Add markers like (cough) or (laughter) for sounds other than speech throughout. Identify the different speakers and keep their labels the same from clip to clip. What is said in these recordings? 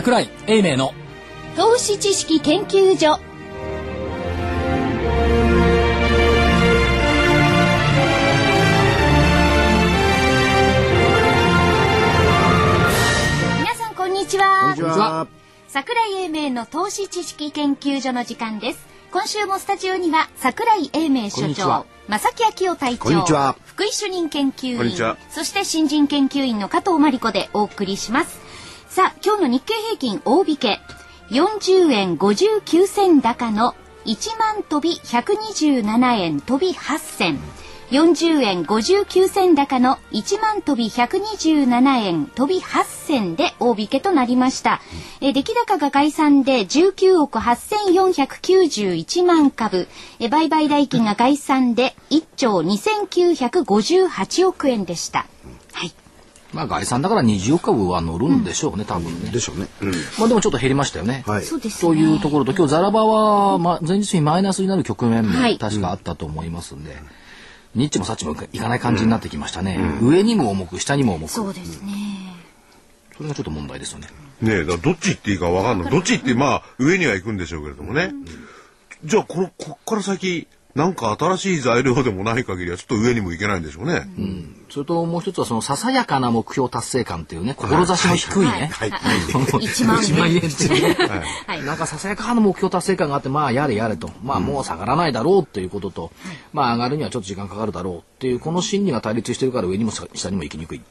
Speaker 1: 桜井英明の
Speaker 2: 投資知識研究所。皆さんこんにちは。
Speaker 3: こんにちは。
Speaker 2: 桜井英明の投資知識研究所の時間です。今週もスタジオには桜井英明所長正木昭夫隊長
Speaker 3: こんにちは。
Speaker 2: 福井主任研究員
Speaker 4: こんにちは。
Speaker 2: そして新人研究員の加藤真理子でお送りしますさあ今日の日経平均大引け40円59銭高の1万飛び127円飛び8銭40円59銭高の1万飛び127円飛び8銭で大引けとなりました。え出来高が概算で19億8491万株、え売買代金が概算で1兆2958億円でした。はい。
Speaker 1: まあ概算だから20億株は乗るんでしょうね、多分ね。
Speaker 3: でしょうね。
Speaker 1: まあでもちょっと減りましたよね、
Speaker 3: はい。
Speaker 2: そうです
Speaker 1: というところと今日ザラバは、ま、前日にマイナスになる局面も
Speaker 2: はい。
Speaker 1: 確かあったと思いますんで、ニッチもサッチもいかない感じになってきましたね、上にも重く下にも重く。
Speaker 2: そうですね。
Speaker 1: それがちょっと問題ですよね。
Speaker 4: ねえ、だからどっち行っていいかわかんない。どっち行って、まあ、上には行くんでしょうけれどもね。じゃあ、この、こっから先、なんか新しい材料でもない限りは、ちょっと上にも行けないんでしょうね。
Speaker 1: それともう一つはそのささやかな目標達成感っていうね志の低いね、
Speaker 2: はい。
Speaker 3: はい。(laughs)
Speaker 2: 1万円。
Speaker 1: 1万円ってい。うね
Speaker 2: はい。
Speaker 1: なんかささやかな目標達成感があってまあやれやれと。まあもう下がらないだろうっていうことと、まあ上がるにはちょっと時間かかるだろうっていうこの心理が対立してるから上にも下下にも行きにくいっ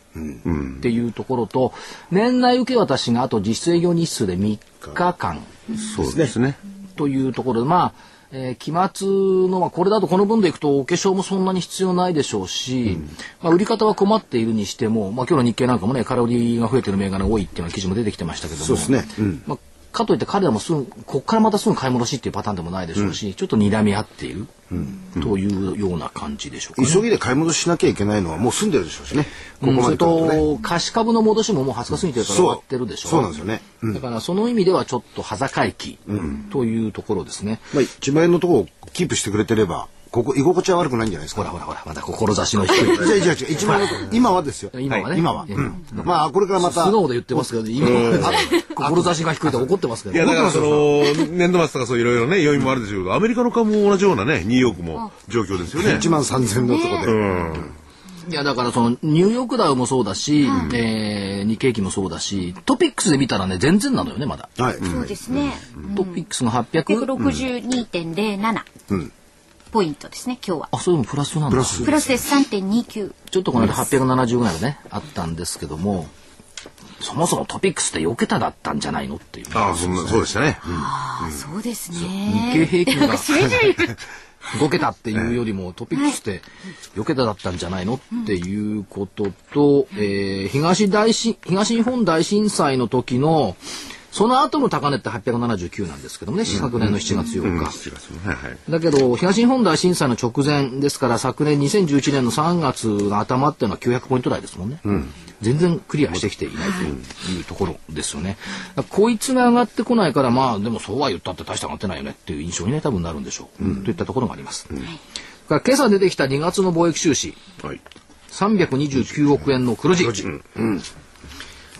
Speaker 1: ていうところと年内受け渡しがあと実質営業日数で3日間。
Speaker 4: そうですね。
Speaker 1: というところでまあえー期末の、まあ、これだとこの分でいくとお化粧もそんなに必要ないでしょうし、まあ、売り方は困っているにしても、まあ、今日の日経なんかもねカロリーが増えてる銘柄が多いっていうような記事も出てきてましたけども
Speaker 3: そうですね。うん。
Speaker 1: まあ、かといって彼らもすぐこっからまたすぐ買い戻しっていうパターンでもないでしょうし、ちょっと睨み合っている、というような感じでしょうか、ね。
Speaker 3: 急ぎで買い戻ししなきゃいけないのはもう済んでるでしょうしね。ここまでとね。
Speaker 1: と貸し株の戻しももう20日過ぎてるから終わってるでしょ
Speaker 3: そうなんですよね。うん
Speaker 1: だからその意味ではちょっと端境期というところですね。
Speaker 3: まあ1万円のところをキープしてくれてれば、ここ居心地は悪くないんじゃないですか？
Speaker 1: ほらほらほらまた志の低い。
Speaker 3: じゃあ、じゃあ、じゃあ、1万円のとこ今はですよ。
Speaker 1: 今はね
Speaker 3: 今は。まあ、これからまた。
Speaker 1: 素直で言ってますけど、今は志が低いと怒ってますけど。
Speaker 4: いや、だからその、年度末とかそういろいろね、要因もあるでしょうけど、アメリカの株も同じようなね、ニューヨークも状況ですよね。
Speaker 3: 1万3000円のところで。
Speaker 4: うん。
Speaker 1: いやだからそのニューヨークダウもそうだし、えー日経期もそうだしトピックスで見たらね全然なのよねまだ、
Speaker 3: はい。
Speaker 2: そうですね。
Speaker 1: トピックスが800、
Speaker 2: 162.07ポイントですね、今日は。
Speaker 1: あそれでもプラスなんだ
Speaker 3: プラス
Speaker 2: プラスです3.29。
Speaker 1: ちょっとこの間870ぐらいのねあったんですけどもそもそもトピックスって4桁だったんじゃないのっていう
Speaker 4: ああ、そんな、そうでしたね。
Speaker 2: ああ、そうです
Speaker 1: 日
Speaker 2: ね。
Speaker 1: 経平均が
Speaker 2: なんかしみじみ
Speaker 1: 5桁っていうよりもトピックスって4桁だったんじゃないのっていうことと、えー東大震東日本大震災の時のその後の高値って879なんですけどもね、昨年の7月8日。
Speaker 4: 7月のね、はい。
Speaker 1: だけど、東日本大震災の直前ですから、昨年2011年の3月の頭っていうのは900ポイント台ですもんね。全然クリアしてきていないというところですよね。こいつが上がってこないから、まあ、でもそうは言ったって大して上がってないよねっていう印象にね、多分なるんでしょう。といったところがあります。から今朝出てきた2月の貿易収支、
Speaker 4: はい。
Speaker 1: 329億円の黒字。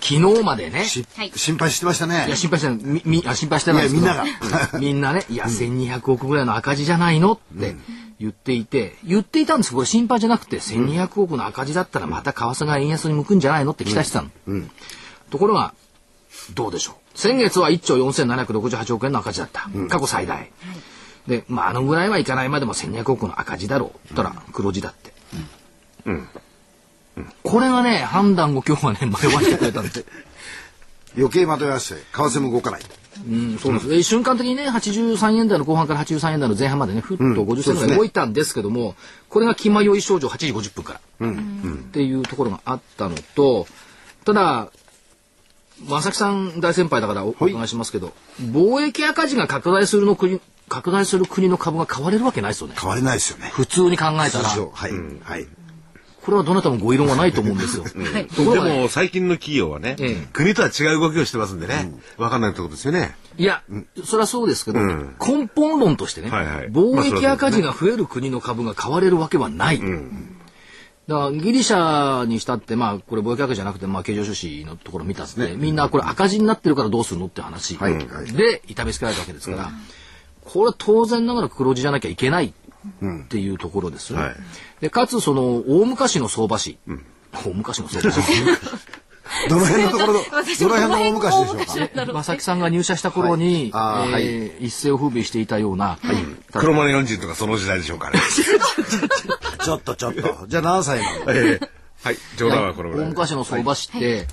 Speaker 1: 昨日までね、
Speaker 3: し
Speaker 2: はい
Speaker 3: 心配してましたね
Speaker 1: いや、。心配してない。み、み、あ、心配してないです
Speaker 3: みんなが (laughs)
Speaker 1: みんなね、いや、1200億ぐらいの赤字じゃないの？って言っていて、言っていたんですこれ心配じゃなくて、1200億の赤字だったらまた為替が円安に向くんじゃないの？って期待してたの。ところが、どうでしょう？先月は1兆4768億円の赤字だった。過去最大。で、まあ、あのぐらいはいかないまでも1200億の赤字だろう。たら、黒字だって。これがね、判断を今日はね、迷わせてくれたんです。
Speaker 3: 余計惑わして、為替も動かない。
Speaker 1: うん、そうです。え瞬間的にね、83円台の後半から83円台の前半までね、ふっと50銭ぐらい動いたんですけども、これが気迷い症状8時50分から、っていうところがあったのと、ただ、正木さん大先輩だからおお伺いしますけど、貿易赤字が拡大するの国、拡大する国の株が買われるわけないですよね。
Speaker 3: 変われないですよね。
Speaker 1: 普通に考えたら、
Speaker 3: はい。はい。
Speaker 1: これはどなたもご異論はないと思うんですよ。(laughs)
Speaker 4: でも、最近の企業はね、
Speaker 1: ええ。
Speaker 4: 国とは違う動きをしてますんでね、わかんないってことですよね。
Speaker 1: いや、それはそうですけど、
Speaker 4: ん。
Speaker 1: 根本論としてね、貿易赤字が増える国の株が買われるわけはない。だからギリシャにしたって、まあ、これ貿易赤字じゃなくて、まあ、経常収支のところ見たって、みんなこれ赤字になってるからどうするのって話、で痛めつけられたわけですから、これは当然ながら黒字じゃなきゃいけないっていうところです。よね。
Speaker 4: はい。
Speaker 1: でかつその大昔の相場師、大昔の相場師。(laughs)
Speaker 3: どの辺のところの、どの辺の大昔でしょうか。
Speaker 1: 正木さんが入社した頃に、
Speaker 3: はい。あー
Speaker 1: えー一世を風靡していたような、
Speaker 4: 黒マネ40とかその時代でしょうかね。(laughs)
Speaker 3: ちょっとちょっと。じゃあ何歳なの？
Speaker 4: ええはい、冗談はこのぐらい。
Speaker 1: 大昔の相場師って、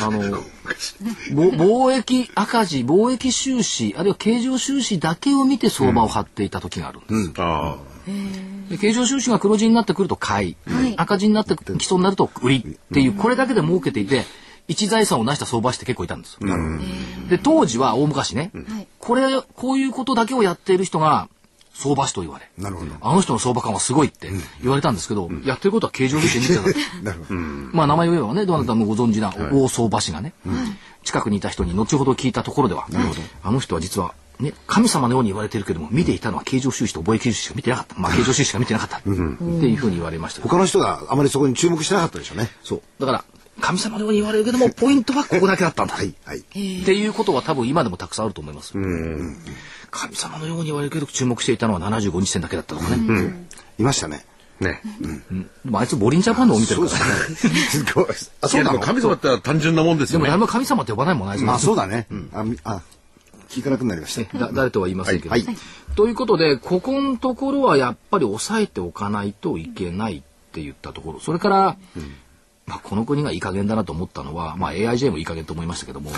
Speaker 1: あの、(laughs) ぼ貿易赤字、貿易収支、あるいは経常収支だけを見て相場を張っていた時があるんです。
Speaker 4: あ
Speaker 1: で経常収支が黒字になってくると買い、
Speaker 2: はい。
Speaker 1: 赤字になってきそうになると売りっていう、これだけで儲けていて、一財産を成した相場師って結構いたんです。で、当時は大昔ね、
Speaker 2: はい
Speaker 1: これ、こういうことだけをやっている人が相場師と言われ、
Speaker 3: なるほど。
Speaker 1: あの人の相場感はすごいって言われたんですけど、やってることは経常収支に似てた。(laughs)
Speaker 3: なるほど。
Speaker 1: まあ名前を言えばね、どなたもご存知な大相場師がね、近くにいた人に後ほど聞いたところでは、あの人は実は、ね、神様のように言われてるけども、見ていたのは経常収支と貿易収支しか見てなかった。まあ経常収支しか見てなかった。っていうふうに言われました。
Speaker 3: 他の人があまりそこに注目してなかったでしょうね。
Speaker 1: そう。だから、神様のように言われるけども、ポイントはここだけだったんだ。
Speaker 3: はい、はい。
Speaker 1: っていうことは多分今でもたくさんあると思います。神様のように言われるけど注目していたのは75日線だけだったとかね。
Speaker 3: いましたね。
Speaker 4: あ。ね。
Speaker 1: でもあいつボリンジャパンのを見てるから。
Speaker 3: すごい。あ、そうなの
Speaker 4: 神様って単純なもんですよね。
Speaker 1: でも誰も神様って呼ばないもんないです
Speaker 3: まあそうだね。あ、みあ、聞かなくなりました。
Speaker 1: だ誰とは言いませんけど。
Speaker 3: はいはい
Speaker 1: ということでここのところはやっぱり抑えておかないといけないって言ったところそれから、まあ、この国がいい加減だなと思ったのは、まあ、AIJ もいい加減と思いましたけども、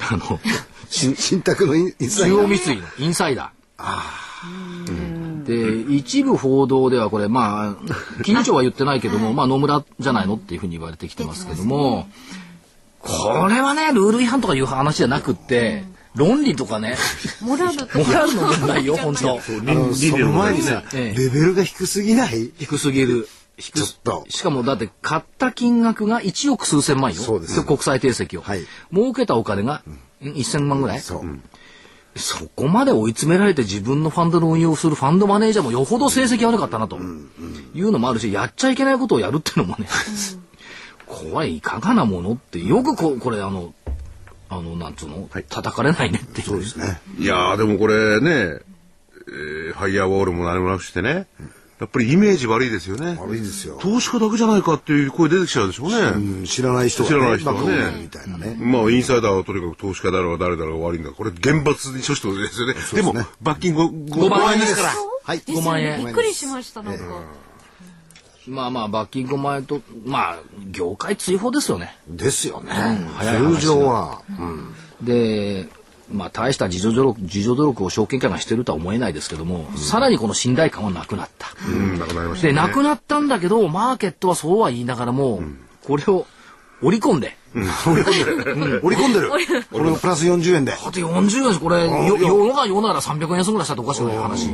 Speaker 1: あの
Speaker 3: し (laughs) 信託のインサイ
Speaker 1: 中
Speaker 3: ダー。
Speaker 1: 央三井のインサイダー。で一部報道ではこれまあ金融庁は言ってないけども、まあ野村じゃないのっていうふうに言われてきてますけども、これはねルール違反とかいう話じゃなくって、論理とかね
Speaker 2: モラルと
Speaker 1: モラルの問題よ本当。
Speaker 3: その前にさ、
Speaker 1: ええ。
Speaker 3: レベルが低すぎない？
Speaker 1: 低すぎる。低
Speaker 3: ちょっと
Speaker 1: しかもだって買った金額が1億数千万よ。
Speaker 3: そうです。
Speaker 1: 国際定石を、
Speaker 3: はい。
Speaker 1: 儲けたお金が、ん。1000万ぐらい。
Speaker 3: そう。
Speaker 1: そこまで追い詰められて自分のファンドの運用をするファンドマネージャーもよほど成績悪かったなと。いうのもあるし、やっちゃいけないことをやるっていうのもね、怖い、いかがなものって、よくここれあの、あの、なんつうの、叩かれないねっていう。
Speaker 3: そうですね。
Speaker 4: いやーでもこれね、えーファイヤーウォールも何もなくしてね、やっぱりイメージ悪いですよね。
Speaker 3: 悪いですよ。
Speaker 4: 投資家だけじゃないかっていう声出てきちゃうでしょうね。
Speaker 3: うん知らない人が、
Speaker 4: 知らない人はね
Speaker 3: バカ者みたいなね。
Speaker 4: まあ、インサイダーはとにかく投資家だろうが誰だろうが悪いんだ。これ、厳罰に処置とですよね。でも、罰金 5, 5万円ですから。
Speaker 3: はい。
Speaker 1: 5万円
Speaker 2: びっくりしましたなんか。
Speaker 1: まあまあ、罰金5万円と、まあ、業界追放ですよね。
Speaker 3: ですよね。通常は。うん
Speaker 1: で、まあ、大した自助努力、自助努力を証券会がしてるとは思えないですけども、さらにこの信頼感はなくなった。
Speaker 4: うん、なくなりました
Speaker 1: で、
Speaker 4: ね。
Speaker 1: なくなったんだけど、マーケットはそうは言いながらも、これを織り込んで、
Speaker 3: 織り込んでる。これをプラス40円で。
Speaker 1: だって40円これ、よ、世が世なら300円安ぐらいしたっておかしくない話。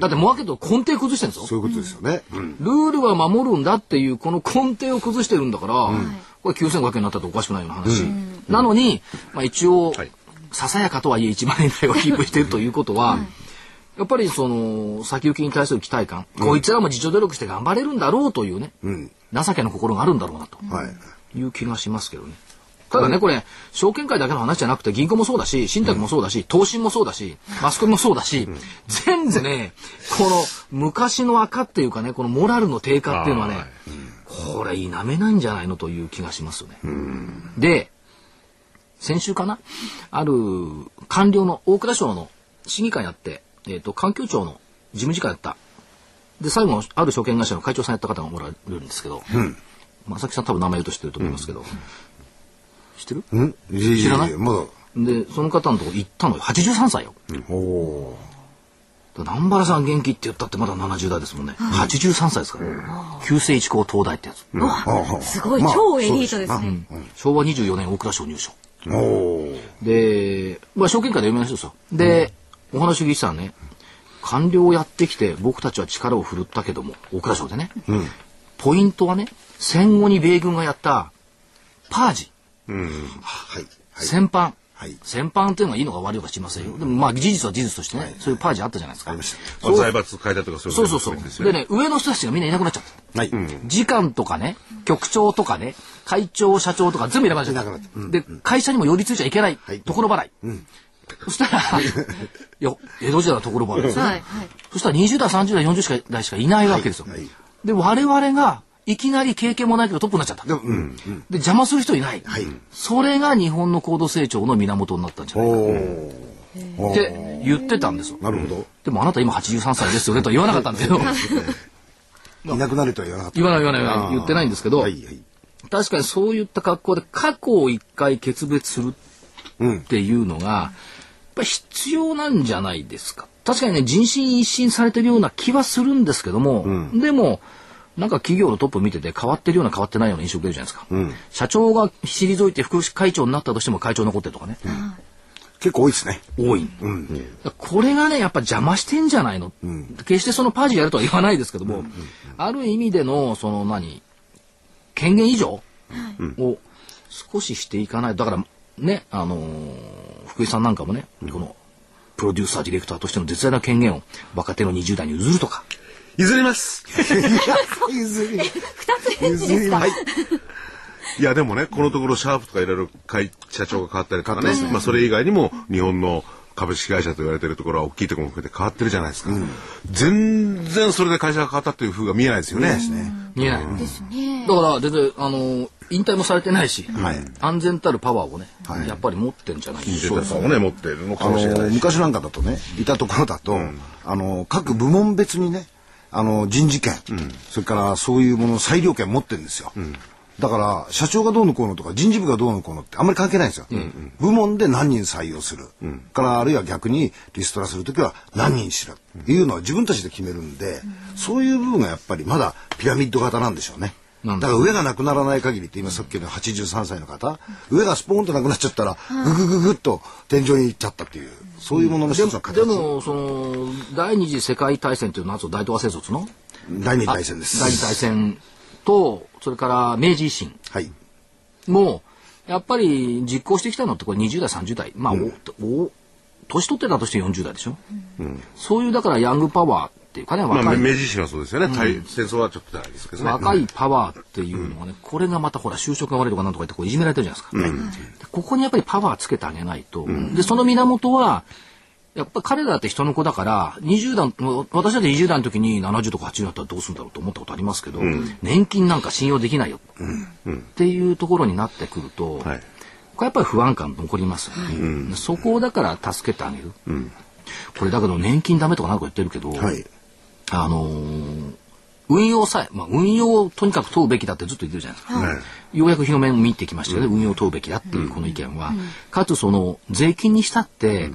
Speaker 1: だってマーケット根底崩してるんですよ。
Speaker 3: そういうことですよね。うん
Speaker 1: ルールは守るんだっていう、この根底を崩してるんだから、これ9500円になったっておかしくないような話。なのに、まあ一応、
Speaker 4: はい
Speaker 1: ささやかとはいえ1万円台をキープしているということは、やっぱりその、先行きに対する期待感、こいつらも自助努力して頑張れるんだろうというね、情けの心があるんだろうなと
Speaker 3: はい。
Speaker 1: いう気がしますけどね。ただね、これ、証券会だけの話じゃなくて、銀行もそうだし、信託もそうだし、投信もそうだし、マスコミもそうだし、全部ね、この昔の赤っていうかね、このモラルの低下っていうのはね、これ否めないんじゃないのという気がしますよね。で、先週かな？ある官僚の大蔵省の審議会やって、えっ、と、環境庁の事務次官やった。で、最後、ある証券会社の会長さんやった方がおられるんですけど、正木さん多分名前言うと知ってると思いますけど、知ってる？
Speaker 3: うんいやいやいや
Speaker 1: 知らない？
Speaker 3: まだ。
Speaker 1: で、その方のとこ行ったのよ。83歳よ。
Speaker 3: おお
Speaker 1: だから南原さん元気って言ったってまだ70代ですもんね。83歳ですから。旧制一高東大ってやつ。
Speaker 3: ー。ああ
Speaker 2: すごい、
Speaker 3: まあ
Speaker 2: 超エリートですね。
Speaker 1: 昭和24年大蔵省入省。
Speaker 3: なおお。
Speaker 1: で、まあ、証券会で有名な人ですよ。で、お話聞いてたらね、官僚をやってきて僕たちは力を振るったけども、大蔵省でね、ポイントはね、戦後に米軍がやったパージ、
Speaker 3: はい。はい。
Speaker 1: 戦犯。
Speaker 3: はい
Speaker 1: 戦犯っていうのがいいのか悪いのか知りませんよ。でもまあ事実は事実としてね、そういうパージあったじゃないですか。
Speaker 3: ありましたね
Speaker 4: まあ財閥変えたとかそういう
Speaker 1: そうそうそう。
Speaker 4: でね
Speaker 1: 上の人たちがみんないなくなっちゃった。
Speaker 3: はい。
Speaker 1: 次官とかね、局長とかね、会長、社長とか全部いなくなっちゃった。で、会社にも寄りついちゃいけない。
Speaker 3: い
Speaker 1: ところ払い。そしたら、(laughs) いや、江戸時代のところ払いですよ。
Speaker 2: はいはい
Speaker 1: そしたら20代、30代、40代しかいないわけですよ。で、我々が、いきなり経験もないけどトップになっちゃった。
Speaker 3: でもうん。
Speaker 1: で、邪魔する人いない。
Speaker 3: はい
Speaker 1: それが日本の高度成長の源になったんじゃないか
Speaker 3: おお。
Speaker 1: って言ってたんですよ。
Speaker 3: なるほど。
Speaker 1: でもあなた今83歳ですよねとは言わなかったんだけど、(laughs)
Speaker 3: いなくなるとは言わなかった。
Speaker 1: 言わない言わない言わない
Speaker 3: あー
Speaker 1: 言ってないんですけど、
Speaker 3: はいはい。
Speaker 1: 確かにそういった格好で過去を一回決別する
Speaker 3: うん
Speaker 1: っ。ていうのが、やっぱり必要なんじゃないですか。確かにね、人心一新されてるような気はするんですけども、でも、なんか企業のトップ見てて変わってるような変わってないような印象を受けるじゃないですか。社長が退いて副会長になったとしても会長残ってるとかね、
Speaker 3: 結構多いですね。
Speaker 1: 多い。これがね、やっぱ邪魔してんじゃないの、決してそのパージやるとは言わないですけども、ある意味での、その何、権限以上？を少ししていかない。だから、ね、あのー福井さんなんかもね、この、プロデューサー、ディレクターとしての絶大な権限を若手の20代に譲るとか。
Speaker 4: 譲ります。(laughs)
Speaker 3: 譲り。
Speaker 2: 二つ返事ですか、
Speaker 3: はい。
Speaker 4: いやでもねこのところシャープとかいろいろ会社長が変わったりとかね、まあそれ以外にも日本の株式会社と言われてるところは大きいところも含めて変わってるじゃないですか、全然それで会社が変わったっていう風が見えないですよね。
Speaker 1: 見えない。
Speaker 2: ですね。
Speaker 1: だから、全然、あのー引退もされてないし、
Speaker 3: はい。
Speaker 1: 安全たるパワーをね、
Speaker 3: はい。
Speaker 1: やっぱり持ってんじゃないでし
Speaker 4: ジェ
Speaker 1: ょうか。
Speaker 4: タさんもね持ってるのか
Speaker 3: あ
Speaker 4: もしれない
Speaker 3: 昔なんかだとねいたところだと、あの各部門別にねあの人事権、それからそういうものの裁量権持ってるんですよ、だから社長がどうのこうのとか人事部がどうのこうのってあんまり関係ないんですよ、部門で何人採用する、からあるいは逆にリストラする時は何人しろっていうのは自分たちで決めるんで、そういう部分がやっぱりまだピラミッド型なんでしょうね。だ。から上がなくならない限りって今さっきの83歳の方、上がスポーンとなくなっちゃったら、ぐぐぐぐっと天井に行っちゃったっていうそういうものの一つの形
Speaker 1: でも、その、第二次世界大戦っていうのは、大東亜戦争の？
Speaker 3: 第二次大戦です。
Speaker 1: 第二次大戦と、それから明治維新
Speaker 3: はい
Speaker 1: も、やっぱり実行してきたのってこれ20代、30代。まあ、おお年取ってたとして40代でしょ？そういう、だからヤングパワーっていうかね、
Speaker 4: まあ
Speaker 1: 若い、
Speaker 4: 明治維新はそうですよね、対戦争はちょっとじゃないですけどね。
Speaker 1: 若いパワーっていうのはね、これがまたほら、就職が悪いとかなんとか言ってこういじめられてるじゃないですか。でここにやっぱりパワーつけてあげないと。で、その源は、やっぱ彼らって人の子だから、20代、私だって20代の時に70とか80だったらどうするんだろうと思ったことありますけど、年金なんか信用できないよ、っていうところになってくると、
Speaker 4: はい。
Speaker 1: これやっぱり不安感残りますよね、そこをだから助けてあげる。これだけど年金ダメとかなんか言ってるけど、
Speaker 3: はい。
Speaker 1: あのー運用さえ、まあ、運用をとにかく問うべきだってずっと言ってるじゃないですか。
Speaker 4: はい。
Speaker 1: ようやく日の目を見てきましたよね、運用を問うべきだっていうこの意見は。かつその税金にしたって、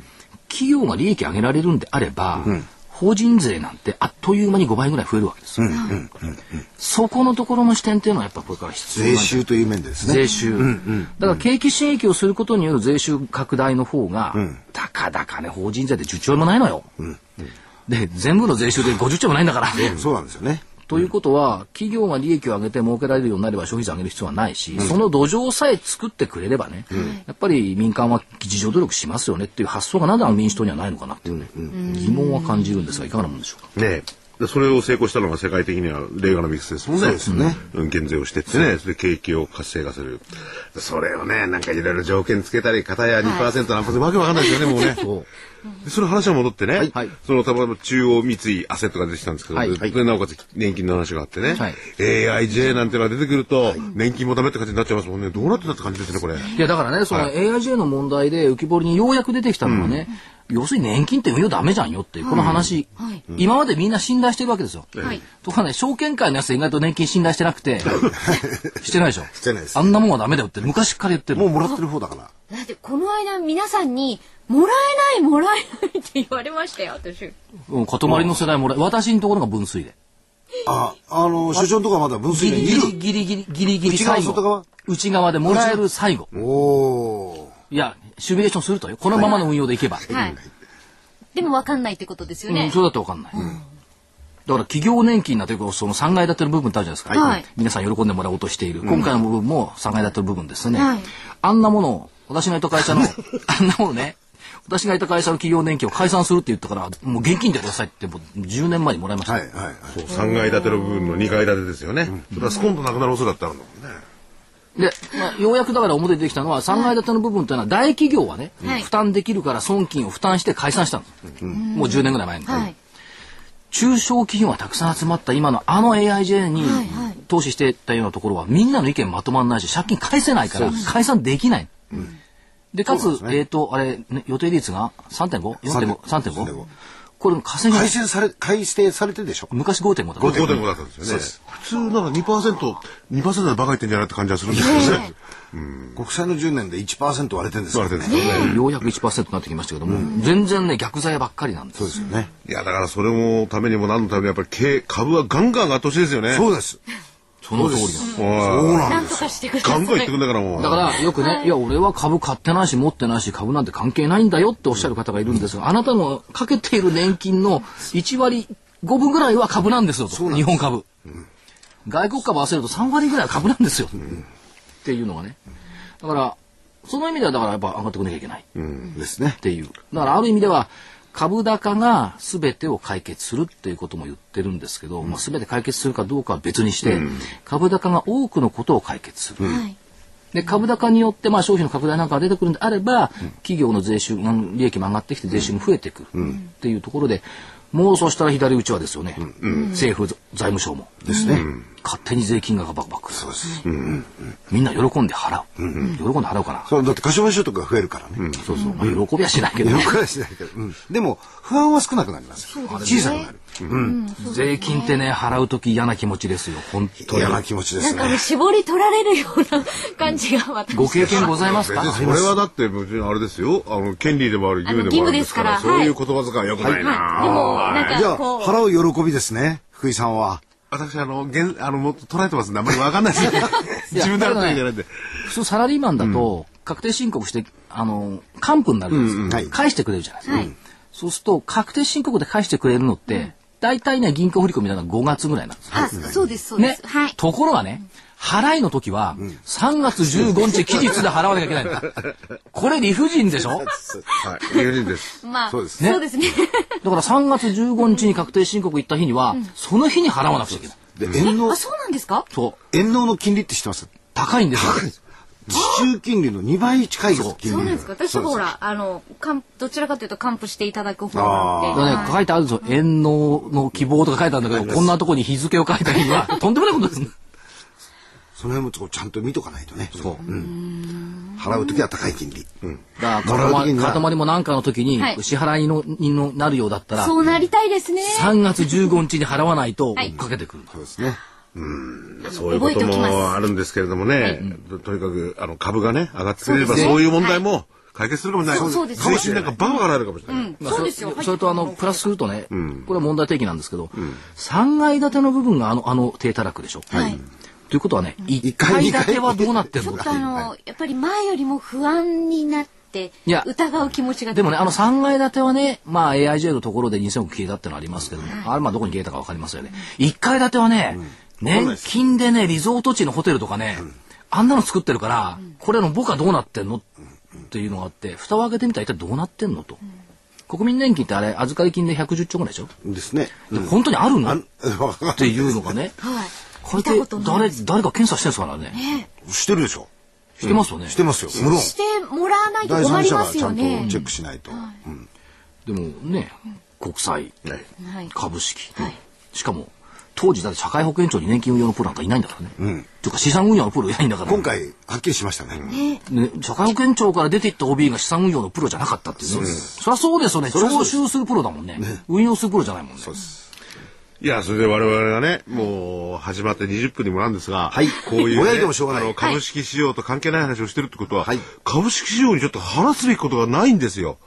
Speaker 1: 企業が利益上げられるんであれば、法人税なんてあっという間に5倍ぐらい増えるわけですよ。そこのところの視点っていうのはやっぱこれから必要
Speaker 3: 税収という面でですね。
Speaker 1: 税収、だから景気刺激をすることによる税収拡大の方が、たかだかね法人税で10兆円もないのよ、で全部の税収で50兆もないんだから、
Speaker 3: そうなんですよね
Speaker 1: ということは企業が利益を上げて儲けられるようになれば消費税上げる必要はないし、その土壌さえ作ってくれればね、やっぱり民間は自助努力しますよねっていう発想がなんであの民主党にはないのかなっていうね、疑問は感じるんですがいかがなもんでしょうか？
Speaker 4: ねでそれを成功したのが世界的にはレーガノミクスですもんね。
Speaker 3: そうですよね。
Speaker 4: うん。減税をしてってね、それで景気を活性化する。それをね、なん。かいろいろ条件つけたり、片や2%何パーセント、わけわかん。ないですよね、もうね。でその話は戻ってね、
Speaker 1: はい
Speaker 4: そのたまたま中央三井アセットが出てきたんですけど、
Speaker 1: はい
Speaker 4: でなおかつ年金の話があってね、
Speaker 1: はい。
Speaker 4: AIJ なんてのが出てくると、年金もダメって感じになっちゃいますもんね。どうなってたって感じですね、これ。
Speaker 1: いやだからね、その
Speaker 4: はい。
Speaker 1: AIJ の問題で浮き彫りにようやく出てきたのはね、要するに年金って運用ダメじゃんよっていう、この話、
Speaker 2: はい。
Speaker 1: 今までみんな信頼してるわけですよ。
Speaker 2: はい。
Speaker 1: ところがね、証券会のやつ意外と年金信頼してなくて、(laughs) してないでしょ。
Speaker 3: してないです。
Speaker 1: あんなもんはダメだよって昔から言ってる
Speaker 3: もうもらってる方だから。
Speaker 2: だってこの間皆さんにもらえないもらえないって言われましたよ私
Speaker 1: うん、塊の世代もらえ、私のところが分水で。
Speaker 3: ああの所長のとこはまだ分水
Speaker 1: ギリ
Speaker 3: でいる
Speaker 1: ギリギリギリギリギリ
Speaker 3: 内側
Speaker 1: 最
Speaker 3: 外側？
Speaker 1: 後。内側でもらえる最後。
Speaker 3: おお
Speaker 1: いや、シミュレーションするとよ。このままの運用でいけば。
Speaker 2: はいでも分かんないってことですよ
Speaker 1: うん、
Speaker 2: ね
Speaker 1: それだってわかんない。だから企業年金なんていうかその3階建ての部分ってあるじゃないですか。
Speaker 2: はい
Speaker 1: 皆さん喜んでもらおうとしている。今回の部分も3階建ての部分ですね。
Speaker 2: はい
Speaker 1: あんなもの、私のいた会社の、(laughs) あんなものね、私がいた会社の企業年金を解散するって言ったから、もう現金でくださいってもう10年前にもらいました。
Speaker 3: はいはいはい。
Speaker 4: そう3階建ての部分の2階建てですよね。それはスコンとなくなる恐れだったんだもんね。
Speaker 1: で、まあ、ようやくだから表に出てきたのは、3階建ての部分というのは大企業はね、
Speaker 2: はい
Speaker 1: 負担できるから損金を負担して解散したんです。もう10年ぐらい前に。
Speaker 2: はい。
Speaker 1: 中小企業がたくさん集まった今のあの AIJ に投資してたようなところはみんなの意見まとまらないし借金返せないから解散できない。で、かつ、えっ、と、あれ、ね、予定率が 3.5?4.5? 3.5? これ稼ぎ
Speaker 3: 改正され、改正されてるでしょ？
Speaker 1: 昔5.5だった。
Speaker 4: 5.5だったんですよね。普通なら2%、2%でバカ言ってんじゃないって感じがするんですけどね。
Speaker 3: 国債の10年で1%割れてるんですよ。
Speaker 4: 言われてるんですよね。
Speaker 1: ようやく1%になってきましたけども、全然ね、逆剤ばっかりなんです。
Speaker 3: そうですよね。
Speaker 4: いや、だからそれもためにも何のためにもやっぱり経株はガンガン上がってほしいですよね。
Speaker 3: そうです。
Speaker 1: その通りなんです。
Speaker 4: そう
Speaker 2: なんとかしてください。
Speaker 4: ガンガン言ってくんだからもう。
Speaker 1: だからよくね、いや、俺は株買ってないし、持ってないし、株なんて関係ないんだよっておっしゃる方がいるんですが、あなたのかけている年金の1割5分ぐらいは株なんですよと。日本株。外国株合わせると3割ぐらいは株なんですよ。っていうのがね。だから、その意味ではだからやっぱ上がってこなきゃいけない。
Speaker 3: ですね
Speaker 1: っ。ていう。だからある意味では、株高が全てを解決するっていうことも言ってるんですけど、まあ、全て解決するかどうかは別にして、株高が多くのことを解決する。
Speaker 2: はい。
Speaker 1: で株高によってまあ消費の拡大なんかが出てくるんであれば、企業の税収うん利益も上がってきて税収も増えてくるっていうところで、もうそしたら左打ちはですよね、政府財務省も。
Speaker 3: ですね。
Speaker 1: 勝手に税金がバクバク。そうです、みんな喜んで払う、喜んで払うかな、
Speaker 3: そうだって貸し所得が増えるからね。
Speaker 1: そうそう、まあ、喜びはしないけど、
Speaker 3: 喜ばはしないけど。うん。でも、不安は少なくなりますよ。小さくなる。
Speaker 1: 税金ってね払う時嫌な気持ちですよ本当に。
Speaker 3: 嫌な気持ちですね。
Speaker 2: なんか。絞り取られるような感じが私。
Speaker 1: ご経験ございますか？
Speaker 4: それはだって別にあれですよ。あの、権利でもある義務でもあるんですから、
Speaker 2: あの義務ですから。
Speaker 4: そういう言葉遣いは良くないな。
Speaker 2: はい。でもなん
Speaker 3: じゃあ、
Speaker 2: かこう。
Speaker 3: 払う喜びですね。福井さんは。
Speaker 4: 私、あの、現、あの、もっと捉えてます。んで、あんまりわかんないです。(laughs) 自分であるわけじゃないんで。
Speaker 1: 普通サラリーマンだと、確定申告してあの還付になるんですよ、
Speaker 3: はい。
Speaker 1: 返してくれるじゃないですか、そうすると確定申告で返してくれるのって、大体ね銀行振り込みなのが5月ぐらいなんですよ。
Speaker 2: あそうですそうで
Speaker 1: ね。
Speaker 2: す、はい。
Speaker 1: ところがね、払いの時は、3月15日期日で払わなきゃいけない。んだ。これ理不尽でしょ？
Speaker 4: はい。理不尽です。
Speaker 2: まあ
Speaker 3: そうです。
Speaker 2: そうですね。
Speaker 1: だから3月15日に確定申告行った日には、その日に払わなくちゃいけない。
Speaker 3: で、遠納
Speaker 2: あ、そうなんですか？
Speaker 1: そう。
Speaker 3: 遠納の金利って知ってます？
Speaker 1: 高いんですよ。
Speaker 3: 自中金利の2倍近い金利。
Speaker 2: そうなんですか？私はほらあのかんどちらかというと還付していただく方なんで。
Speaker 1: だからね、
Speaker 2: はい。
Speaker 1: 書いてあるんですよ。遠納の希望とか書いてあるんだけど、こんなとこに日付を書いた日には、とんでもないことです。
Speaker 3: その辺もちょっとちゃんと見とかないとね。そう。払うときは高い金利。
Speaker 1: だから塊塊もなんかの時に
Speaker 2: はい。
Speaker 1: 支払いのにのなるようだったら、
Speaker 2: そうなりたいですね。
Speaker 1: 3月15日に払わないと
Speaker 2: はい。
Speaker 1: かけてくる。
Speaker 3: そうですね。
Speaker 4: そういうこともあるんですけれどもね、ととにかく、あの、株がね、上がってくれれば、
Speaker 2: そう
Speaker 4: いう問題も解決するかもしれない。
Speaker 2: そうそうです
Speaker 4: 税金なんかバカ払えるかもしれない。
Speaker 1: まあ
Speaker 2: そうですよ。
Speaker 1: それそれとあの、プラスするとね、これは問題提起なんですけど、3階建ての部分があの、あの低たらくでしょ。
Speaker 2: はい
Speaker 1: ということはね、1階建てはどうなってんのか。
Speaker 2: ちょっとあのやっぱり前よりも不安になって
Speaker 1: いや。
Speaker 2: 疑う気持ちが。
Speaker 1: でもね、あの3階建てはね、まあ AIJ のところで2000億消えたってのはありますけども、あれまあどこに消えたかわかりますよね。1階建てはね、年金でね、リゾート地のホテルとかね、あんなの作ってるから、これの僕はどうなってんのっていうのがあって、蓋を開けてみたら一体どうなってんのと。国民年金ってあれ、預かり金で110兆ぐらいでしょ、
Speaker 3: ですね。
Speaker 1: で本当にあるの？(laughs) っていうのがね、
Speaker 2: はい
Speaker 1: これで
Speaker 2: 見たことない
Speaker 1: 誰、誰か検査してるんですからね。
Speaker 3: してるでしょ。
Speaker 1: してますよね。
Speaker 3: してますよ。無論。
Speaker 2: してもらわないと
Speaker 3: 第
Speaker 2: 困りま
Speaker 3: 三者がちゃんと
Speaker 2: すよね
Speaker 3: チェックしないと。うん
Speaker 1: でもね、国債、
Speaker 2: はい
Speaker 1: 株式、
Speaker 2: はい
Speaker 1: しかも当時だって社会保険庁に年金運用のプロなんかいないんだからね。というか資産運用のプロいないんだから。
Speaker 3: 今回、はっきりしましたね。
Speaker 1: ね、社会保険庁から出ていった OB が資産運用のプロじゃなかったっていうね。そりゃそうですよね。徴収するプロだもんね。運用するプロじゃないもんね。
Speaker 4: いや、それで我々がね、もう始まって20分にもなんですが、
Speaker 3: はい。
Speaker 4: こういう、ね、
Speaker 3: ぼやいてもしょうがない。
Speaker 4: 株式市場と関係ない話をしてるってことは、
Speaker 3: はい。
Speaker 4: 株式市場にちょっと話すべきことがないんですよ。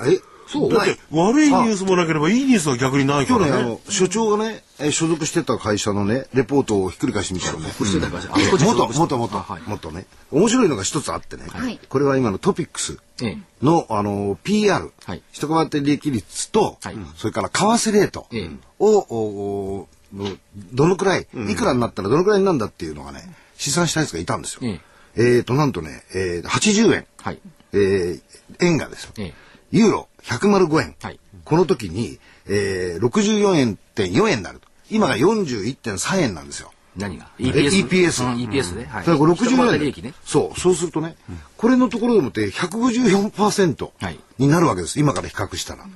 Speaker 3: え？
Speaker 1: そう
Speaker 4: だって悪いニュースもなければいいニュースは逆にないか
Speaker 3: 今日ね、あ
Speaker 4: らね。
Speaker 3: の、所長がね、え所属してた会社のね、レポートをひっくり返してみたらね。
Speaker 1: して
Speaker 3: もっと、もっともっともっとね。面白いのが一つあってね
Speaker 2: はい。
Speaker 3: これは今のトピックス
Speaker 1: ええ
Speaker 3: の、あの、PR
Speaker 1: はい。
Speaker 3: 一株当て利益率と
Speaker 1: はい、
Speaker 3: それから為替レート
Speaker 1: ええ
Speaker 3: を、おおのどのくらい、いくらになったらどのくらいになるんだっていうのがね、試算したやつがいたんですよ
Speaker 1: え。
Speaker 3: えっと、なんとね、えー80円。
Speaker 1: はい。
Speaker 3: えー円がですよ。
Speaker 1: え
Speaker 3: ユーロ105円。
Speaker 1: はい
Speaker 3: この時に、えー、64円点4円になると。今が41.3円なんですよ。
Speaker 1: 何が？
Speaker 3: え EPS
Speaker 1: うん EPS で。はい。
Speaker 3: だから
Speaker 1: 一回
Speaker 3: 64円
Speaker 1: り利益ね。
Speaker 3: そう、そうするとね、これのところでもって154%
Speaker 1: はい
Speaker 3: になるわけです。今から比較したら。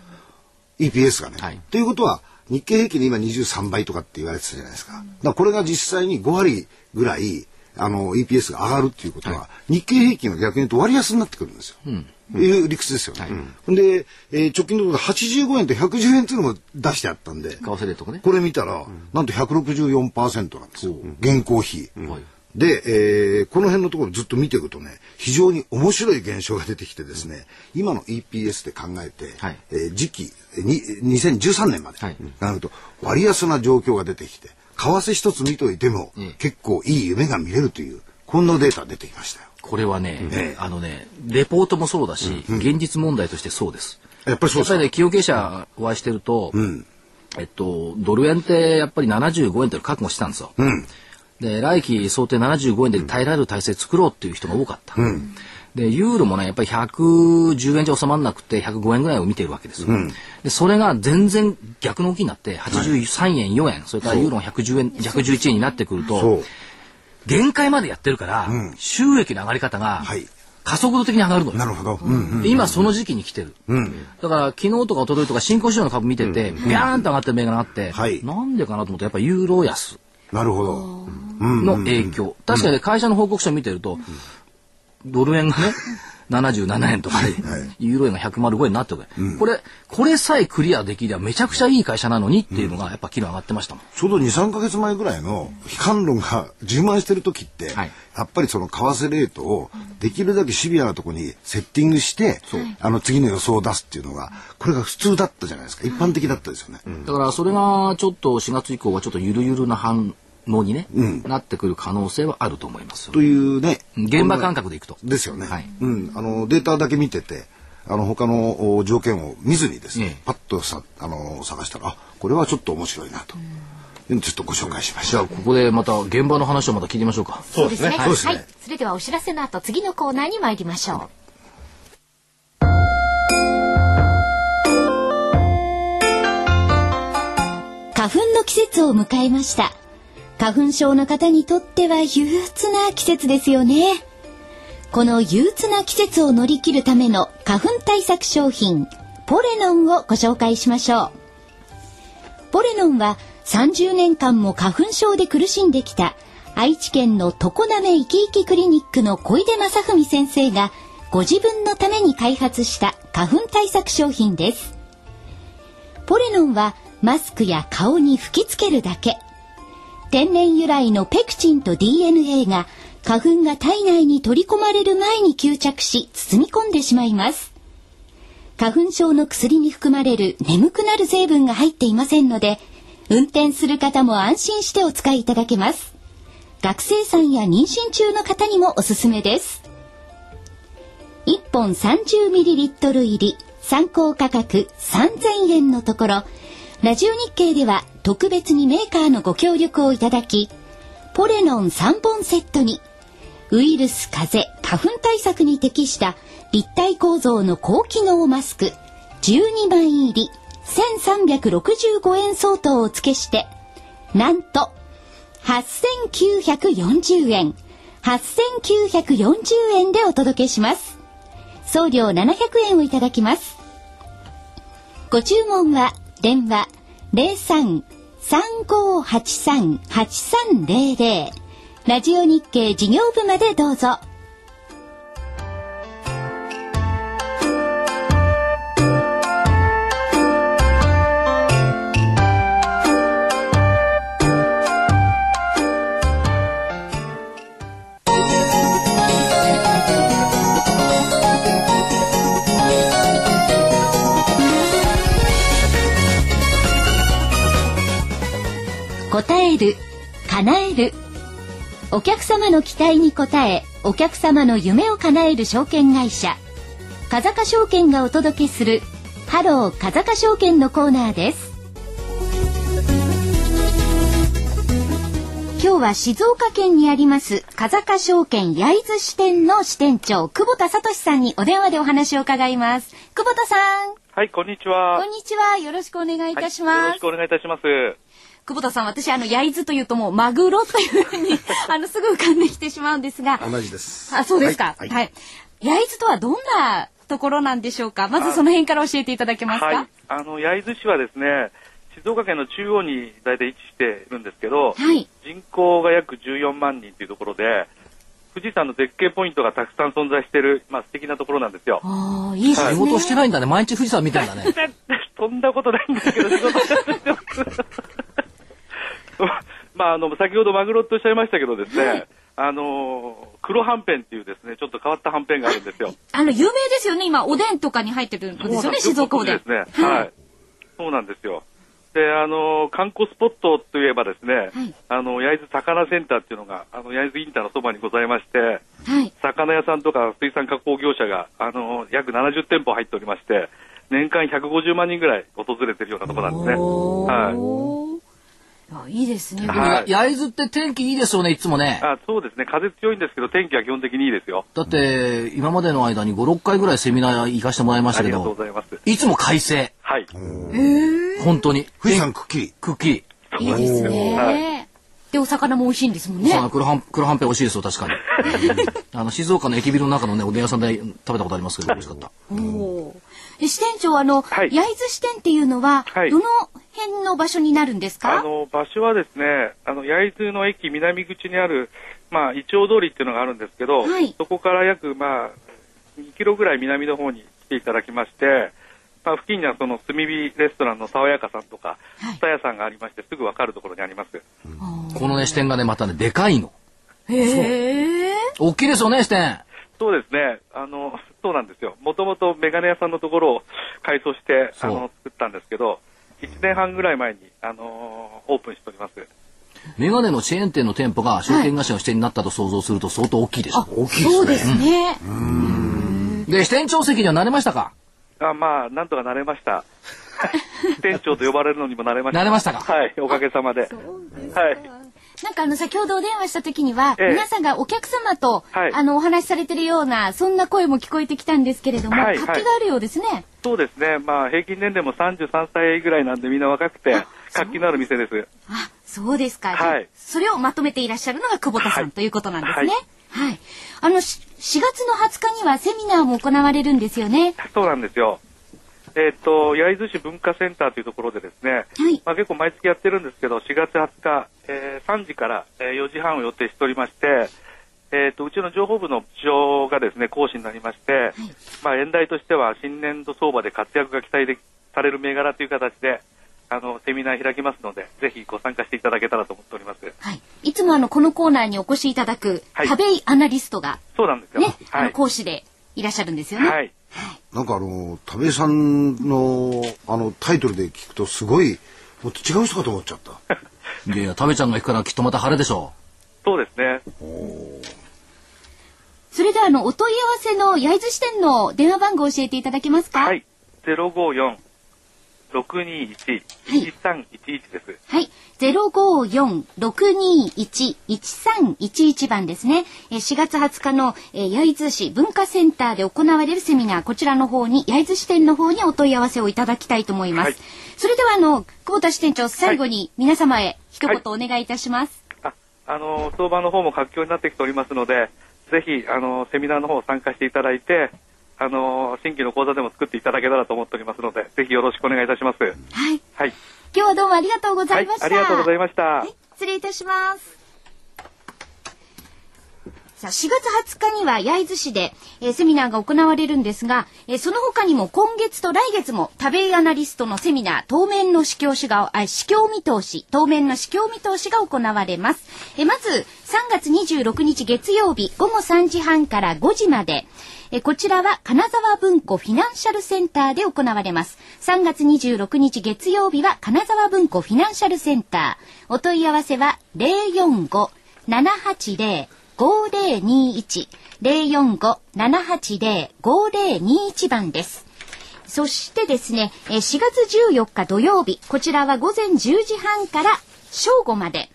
Speaker 3: EPS がね。
Speaker 1: はい
Speaker 3: ということは、日経平均で今23倍とかって言われてたじゃないですか。だからこれが実際に5割ぐらい、あの、EPS が上がるっていうことは、日経平均は逆に言うと割安になってくるんですよ。いう理屈ですよね。で、えー直近のところで85円と110円っていうのも出してあったんで、
Speaker 1: 為替レートがね。
Speaker 3: これ見たら、なんと164%なんですよ。現行比。
Speaker 1: はい
Speaker 3: で、えーこの辺のところずっと見ていくとね、非常に面白い現象が出てきてですね、今の EPS で考えて、
Speaker 1: はい
Speaker 3: えー時期に2013年まで
Speaker 1: はい
Speaker 3: なると割安な状況が出てきて、為替一つ見といても、
Speaker 1: ええ
Speaker 3: 結構いい夢が見れるという、こんなデータ出てきましたよ。
Speaker 1: これはね、
Speaker 3: ええ
Speaker 1: あのね、レポートもそうだし、現実問題としてそうです。
Speaker 3: やっぱりそうですか？
Speaker 1: やっぱりね、企業経営者お会いしてると、えっと、ドル円ってやっぱり75円って覚悟してたんですよ。で、来期想定75円で耐えられる体制作ろうっていう人が多かった。で、ユーロもね、やっぱり110円じゃ収まらなくて105円ぐらいを見ているわけです。よ。で、それが全然逆の動きになって、83円、4円、それからユーロが110円、111円になってくると限界までやってるから、収益の上がり方が
Speaker 3: はい
Speaker 1: 加速度的に上がるのよ。
Speaker 3: なるほど。
Speaker 1: 今その時期に来てる。だから昨日とか一昨日とか新興市場の株見てて、ビャーンと上がってる銘柄があって、
Speaker 3: はい
Speaker 1: なんでかなと思ってやっぱユーロ安
Speaker 3: なるほど。
Speaker 1: の影響。確かに会社の報告書見てると、ドル円がね、77円とかで、ユーロ円が105円になってる、これ、これさえクリアできりゃめちゃくちゃいい会社なのにっていうのがやっぱ昨日上がってましたもん。
Speaker 3: ちょうど2、3ヶ月前ぐらいの悲観論が充満してる時って、
Speaker 1: はい。
Speaker 3: やっぱりその為替レートをできるだけシビアなところにセッティングして、あの次の予想を出すっていうのが、これが普通だったじゃないですか。一般的だったですよね。
Speaker 1: だからそれがちょっと4月以降はちょっとゆるゆるな反応に、ねなってくる可能性はあると思いますよ
Speaker 3: というね。
Speaker 1: 現場感覚でいくと。
Speaker 3: ですよね。
Speaker 1: はい
Speaker 3: うん。あの、データだけ見てて、あの、他のお条件を見ずにですね、
Speaker 1: ええ
Speaker 3: パッとさ、あの、探したら、あ、これはちょっと面白いなと。ちょっとご紹介しました。
Speaker 1: じゃあここでまた現場の話をまた聞いてみましょうか。
Speaker 2: そうですね。
Speaker 3: そうですね
Speaker 2: はい。それではお知らせの後、次のコーナーに参りましょう。花粉の季節を迎えました。花粉症の方にとっては憂鬱な季節ですよね。この憂鬱な季節を乗り切るための花粉対策商品、ポレノンをご紹介しましょう。ポレノンは30年間も花粉症で苦しんできた愛知県の常滑いきいきクリニックの小出正文先生がご自分のために開発した花粉対策商品です。ポレノンはマスクや顔に吹きつけるだけ。天然由来のペクチンと DNA が花粉が体内に取り込まれる前に吸着し包み込んでしまいます。花粉症の薬に含まれる眠くなる成分が入っていませんので、運転する方も安心してお使いいただけます。学生さんや妊娠中の方にもおすすめです。1本 30ml 入り、参考価格3000円のところ、ラジオ日経では特別にメーカーのご協力をいただき、ポレノン3本セットに、ウイルス、風邪、花粉対策に適した立体構造の高機能マスク12枚入り1365円相当をお付けして、なんと8940円、8940円でお届けします。送料700円をいただきます。ご注文は電話03 03-3583-8300ラジオ日経事業部までどうぞ。答える、叶える。お客様の期待に応え、お客様の夢を叶える証券会社、風賀証券がお届けする、ハロー風賀証券のコーナーです。今日は静岡県にあります風賀証券焼津支店の支店長久保田聡さんにお電話でお話を伺います久保田さん
Speaker 5: はい、こんにちは。
Speaker 2: こんにちはよろしくお願いいたします、
Speaker 5: はいよろしくお願いいたします。
Speaker 2: 久保田さん私あの焼津というともうマグロというふうに (laughs) あのすぐ浮かんできてしまうんですが。
Speaker 3: 同じです。
Speaker 2: あそうですか。
Speaker 3: はい。
Speaker 2: はい、焼津とはどんなところなんでしょうか？まずその辺から教えていただけますか、
Speaker 5: はい、あの焼津市はですね、静岡県の中央に大体位置しているんですけど、
Speaker 2: はい。
Speaker 5: 人口が約14万人というところで、富士山の絶景ポイントがたくさん存在している、まあ素敵なところなんですよ。
Speaker 2: ああいいですね、
Speaker 1: 仕事してないんだね。毎日富士山みたいだね。(laughs)
Speaker 5: そんなことないんですけど、仕事してます。(laughs) まあ、あの、先ほどマグロっておっしゃいましたけどですね、あの、黒はんぺんっていうですね、ちょっと変わったはんぺんがあるんですよ。
Speaker 2: あの有名ですよね今おでんとかに入ってるんですよね静岡おでん
Speaker 5: そうですね。はい。そうなんですよ。で、あの、観光スポットといえばですね、
Speaker 2: い
Speaker 5: あの、焼津魚センターっていうのが、あの、焼津インターのそばにございまして、
Speaker 2: はい
Speaker 5: 魚屋さんとか水産加工業者が、あの、約70店舗入っておりまして、年間150万人ぐらい訪れてるようなところなんですね。はい。
Speaker 2: いいですね。
Speaker 5: はい
Speaker 1: 焼津って天気いいですよね、いつもね。
Speaker 5: あそうですね。風強いんですけど、天気は基本的にいいですよ。
Speaker 1: だって、今までの間に5、6回ぐらいセミナー行かしてもらいましたけ
Speaker 5: ありがとうご
Speaker 1: ど、
Speaker 5: ざいます。
Speaker 1: いつも快晴。
Speaker 5: はい。
Speaker 1: 本当に。
Speaker 3: 富士山くっきり。
Speaker 1: くっきり。
Speaker 2: いいですね。
Speaker 5: は
Speaker 2: で、お魚も美味しいんですもんね。
Speaker 1: そう黒はん、黒はんぺん美味しいですよ、確かに。(laughs) あの、静岡の駅ビルの中のね、おでん屋さんで食べたことありますけど、美味しかった。
Speaker 2: おーで支店長、あの、
Speaker 5: はい
Speaker 2: 焼津支店っていうのは、
Speaker 5: はい
Speaker 2: どの辺の場所になるんですか？
Speaker 5: あの、場所はですね、あの、焼津の駅南口にある、まあ、イチョウ通りっていうのがあるんですけど、
Speaker 2: はい
Speaker 5: そこから約、まあ、2キロぐらい南の方に来ていただきまして、まあ、付近にはその炭火レストランの爽やかさんとか、
Speaker 2: はい
Speaker 5: 蔦屋さんがありまして、すぐわかるところにあります。
Speaker 1: このね、支店がね、またね、でかいの。
Speaker 2: へえ。
Speaker 1: 大きいですよね、支店。
Speaker 5: そうですね、あの、そうなんですよ。もともとメガネ屋さんのところを改装して、あの、作ったんですけど、1年半ぐらい前に、あの、オープンしております。
Speaker 1: メガネのチェーン店の店舗が証券会社の支店になったと想像すると相当大きいでしょ。
Speaker 3: 大きいですね。
Speaker 2: そうですね。
Speaker 1: で、支店長席には慣れましたか？
Speaker 5: あまあ、なんとか慣れました。(laughs) 店長と呼ばれるのにも慣れました。
Speaker 1: 慣れましたか？
Speaker 5: はい、おかげさまで。はい。
Speaker 2: なんかあの先ほどお電話した時には、
Speaker 5: ええ
Speaker 2: 皆さんがお客様と、
Speaker 5: はい
Speaker 2: あのお話しされてるようなそんな声も聞こえてきたんですけれども、
Speaker 5: はい
Speaker 2: 活気があるようですね。
Speaker 5: そうですね。まあ、平均年齢も33歳ぐらいなんでみんな若くて
Speaker 2: あ、
Speaker 5: 活気のある店です。
Speaker 2: あ、そうですか。
Speaker 5: はい
Speaker 2: それをまとめていらっしゃるのが久保田さん、
Speaker 5: はい
Speaker 2: ということなんですね。
Speaker 5: は
Speaker 2: はい。あのし4月の20日にはセミナーも行われるんですよね。
Speaker 5: そうなんですよ。えっ、と、焼津市文化センターというところでですね、
Speaker 2: はい
Speaker 5: まあ、結構毎月やってるんですけど、4月20日、えー3時から、えー4時半を予定しておりまして、えっ、と、うちの情報部の部長がですね、講師になりまして、まあ、演題としては新年度相場で活躍が期待でされる銘柄という形で、あの、セミナー開きますので、ぜひご参加していただけたらと思っております。
Speaker 2: はい。いつもあのこのコーナーにお越しいただく、
Speaker 5: はい
Speaker 2: 食べアナリストが
Speaker 5: そうなんですよ。
Speaker 2: ね、
Speaker 5: はい。
Speaker 2: 講師でいらっしゃるんですよね。
Speaker 5: はい。
Speaker 3: なんかあの、田部さんの、あの、タイトルで聞くとすごい、もっと違う人かと思っちゃった。(laughs)
Speaker 1: いやいや、食べちゃんが行くからきっとまた晴れでしょ
Speaker 5: そうですね。
Speaker 2: それではあのお問い合わせの焼津支店の電話番号を教えていただけますか？
Speaker 5: はい。054-621-1311です。
Speaker 2: はい。054-621-1311番ですね。えー4月20日の、えー焼津市文化センターで行われるセミナー、こちらの方に、焼津支店の方にお問い合わせをいただきたいと思います。
Speaker 5: はい
Speaker 2: それでは、あの、久保田支店長、最後に皆様へ一言お願いいたします。
Speaker 5: あ、あの、相場の方も活況になってきておりますので、ぜひ、あの、セミナーの方参加していただいて、あの、新規の講座でも作っていただけたらと思っておりますので、ぜひよろしくお願いいたします。
Speaker 2: はい。
Speaker 5: はい。
Speaker 2: 今日はどうもありがとうござ
Speaker 5: はいい
Speaker 2: まし、た。
Speaker 5: ありがとうございました。
Speaker 2: はい、失礼いたします。さあ、4月20日には焼津市で、えーセミナーが行われるんですが、えーその他にも今月と来月も食べアナリストのセミナー、当面の市況市が、あ、市況見通し、当面の市況見通しが行われます。えーまず、3月26日月曜日午後3時半から5時まで、えこちらは金沢文庫フィナンシャルセンターで行われます。3月26日月曜日は金沢文庫フィナンシャルセンター。お問い合わせは045-780 045-780-5021番です。そしてですね、4月14日土曜日、こちらは午前10時半から正午まで、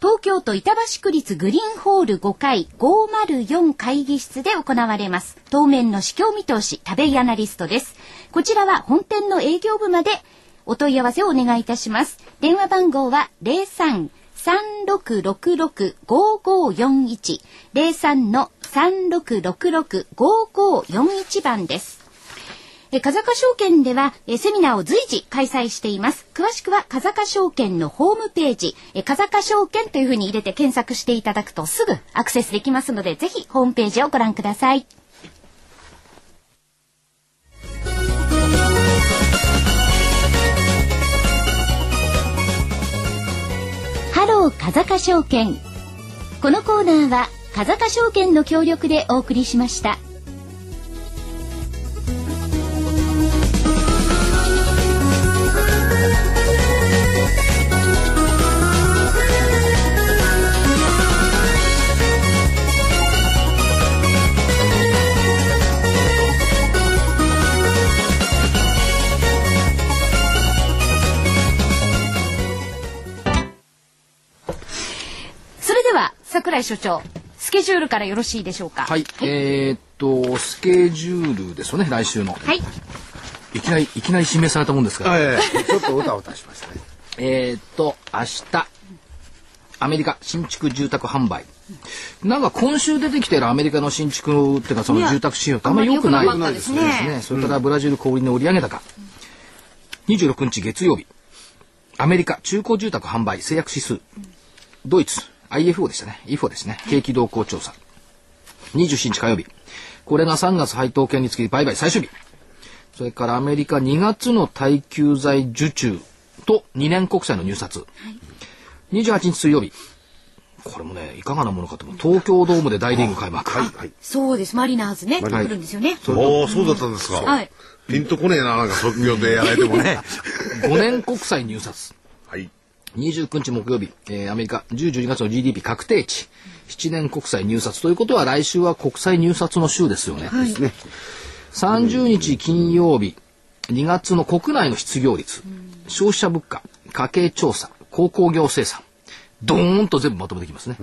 Speaker 2: 東京都板橋区立グリーンホール5階504会議室で行われます。当面の市況見通し、食べイアナリストです。こちらは本店の営業部までお問い合わせをお願いいたします。電話番号は03 03-3666-5541 03-3666-5541番です。え風賀証券ではえセミナーを随時開催しています。詳しくは風賀証券のホームページ、え風賀証券というふうに入れて検索していただくとすぐアクセスできますので、ぜひホームページをご覧ください。ハロー風賀証券。このコーナーは風賀証券の協力でお送りしました。は桜井所長、スケジュールからよろしいでしょうか？
Speaker 1: はい。えーっと、スケジュールですよね、来週の。
Speaker 2: はい。
Speaker 1: いきなり、いきなり指名されたもんですから。
Speaker 4: え
Speaker 3: ちょっとおたおたしましたね。(laughs)
Speaker 1: えーっと、明日、アメリカ新築住宅販売。なんか今週出てきてるアメリカの新築っていうかその住宅市場ってあんまり良くない
Speaker 2: あんまり良くなかったですね
Speaker 1: それからブラジル小売の売上高。26日月曜日。アメリカ中古住宅販売制約指数。ドイツ IFO でしたね。IFO ですね。景気動向調査。27日火曜日。これが3月配当権につき売買最終日。それからアメリカ2月の耐久財受注と2年国債の入札。28日水曜日。これもね、いかがなものかと思う。東京ドームで大リーグ開幕。
Speaker 2: そうです。マリナーズね、来るんですよね。
Speaker 4: おおそうだったんですか。
Speaker 2: はい。
Speaker 4: ピンとこねえな、なんか即業でやられてもね。(laughs)
Speaker 1: 5年国債入札。
Speaker 4: はい。
Speaker 1: 29日木曜日、えーアメリカ10、12月の GDP 確定値。7年国債入札ということは来週は国債入札の週ですよね。30日金曜日、2月の国内の失業率、消費者物価、家計調査、鉱工業生産。ドーンと全部まとめてきますね。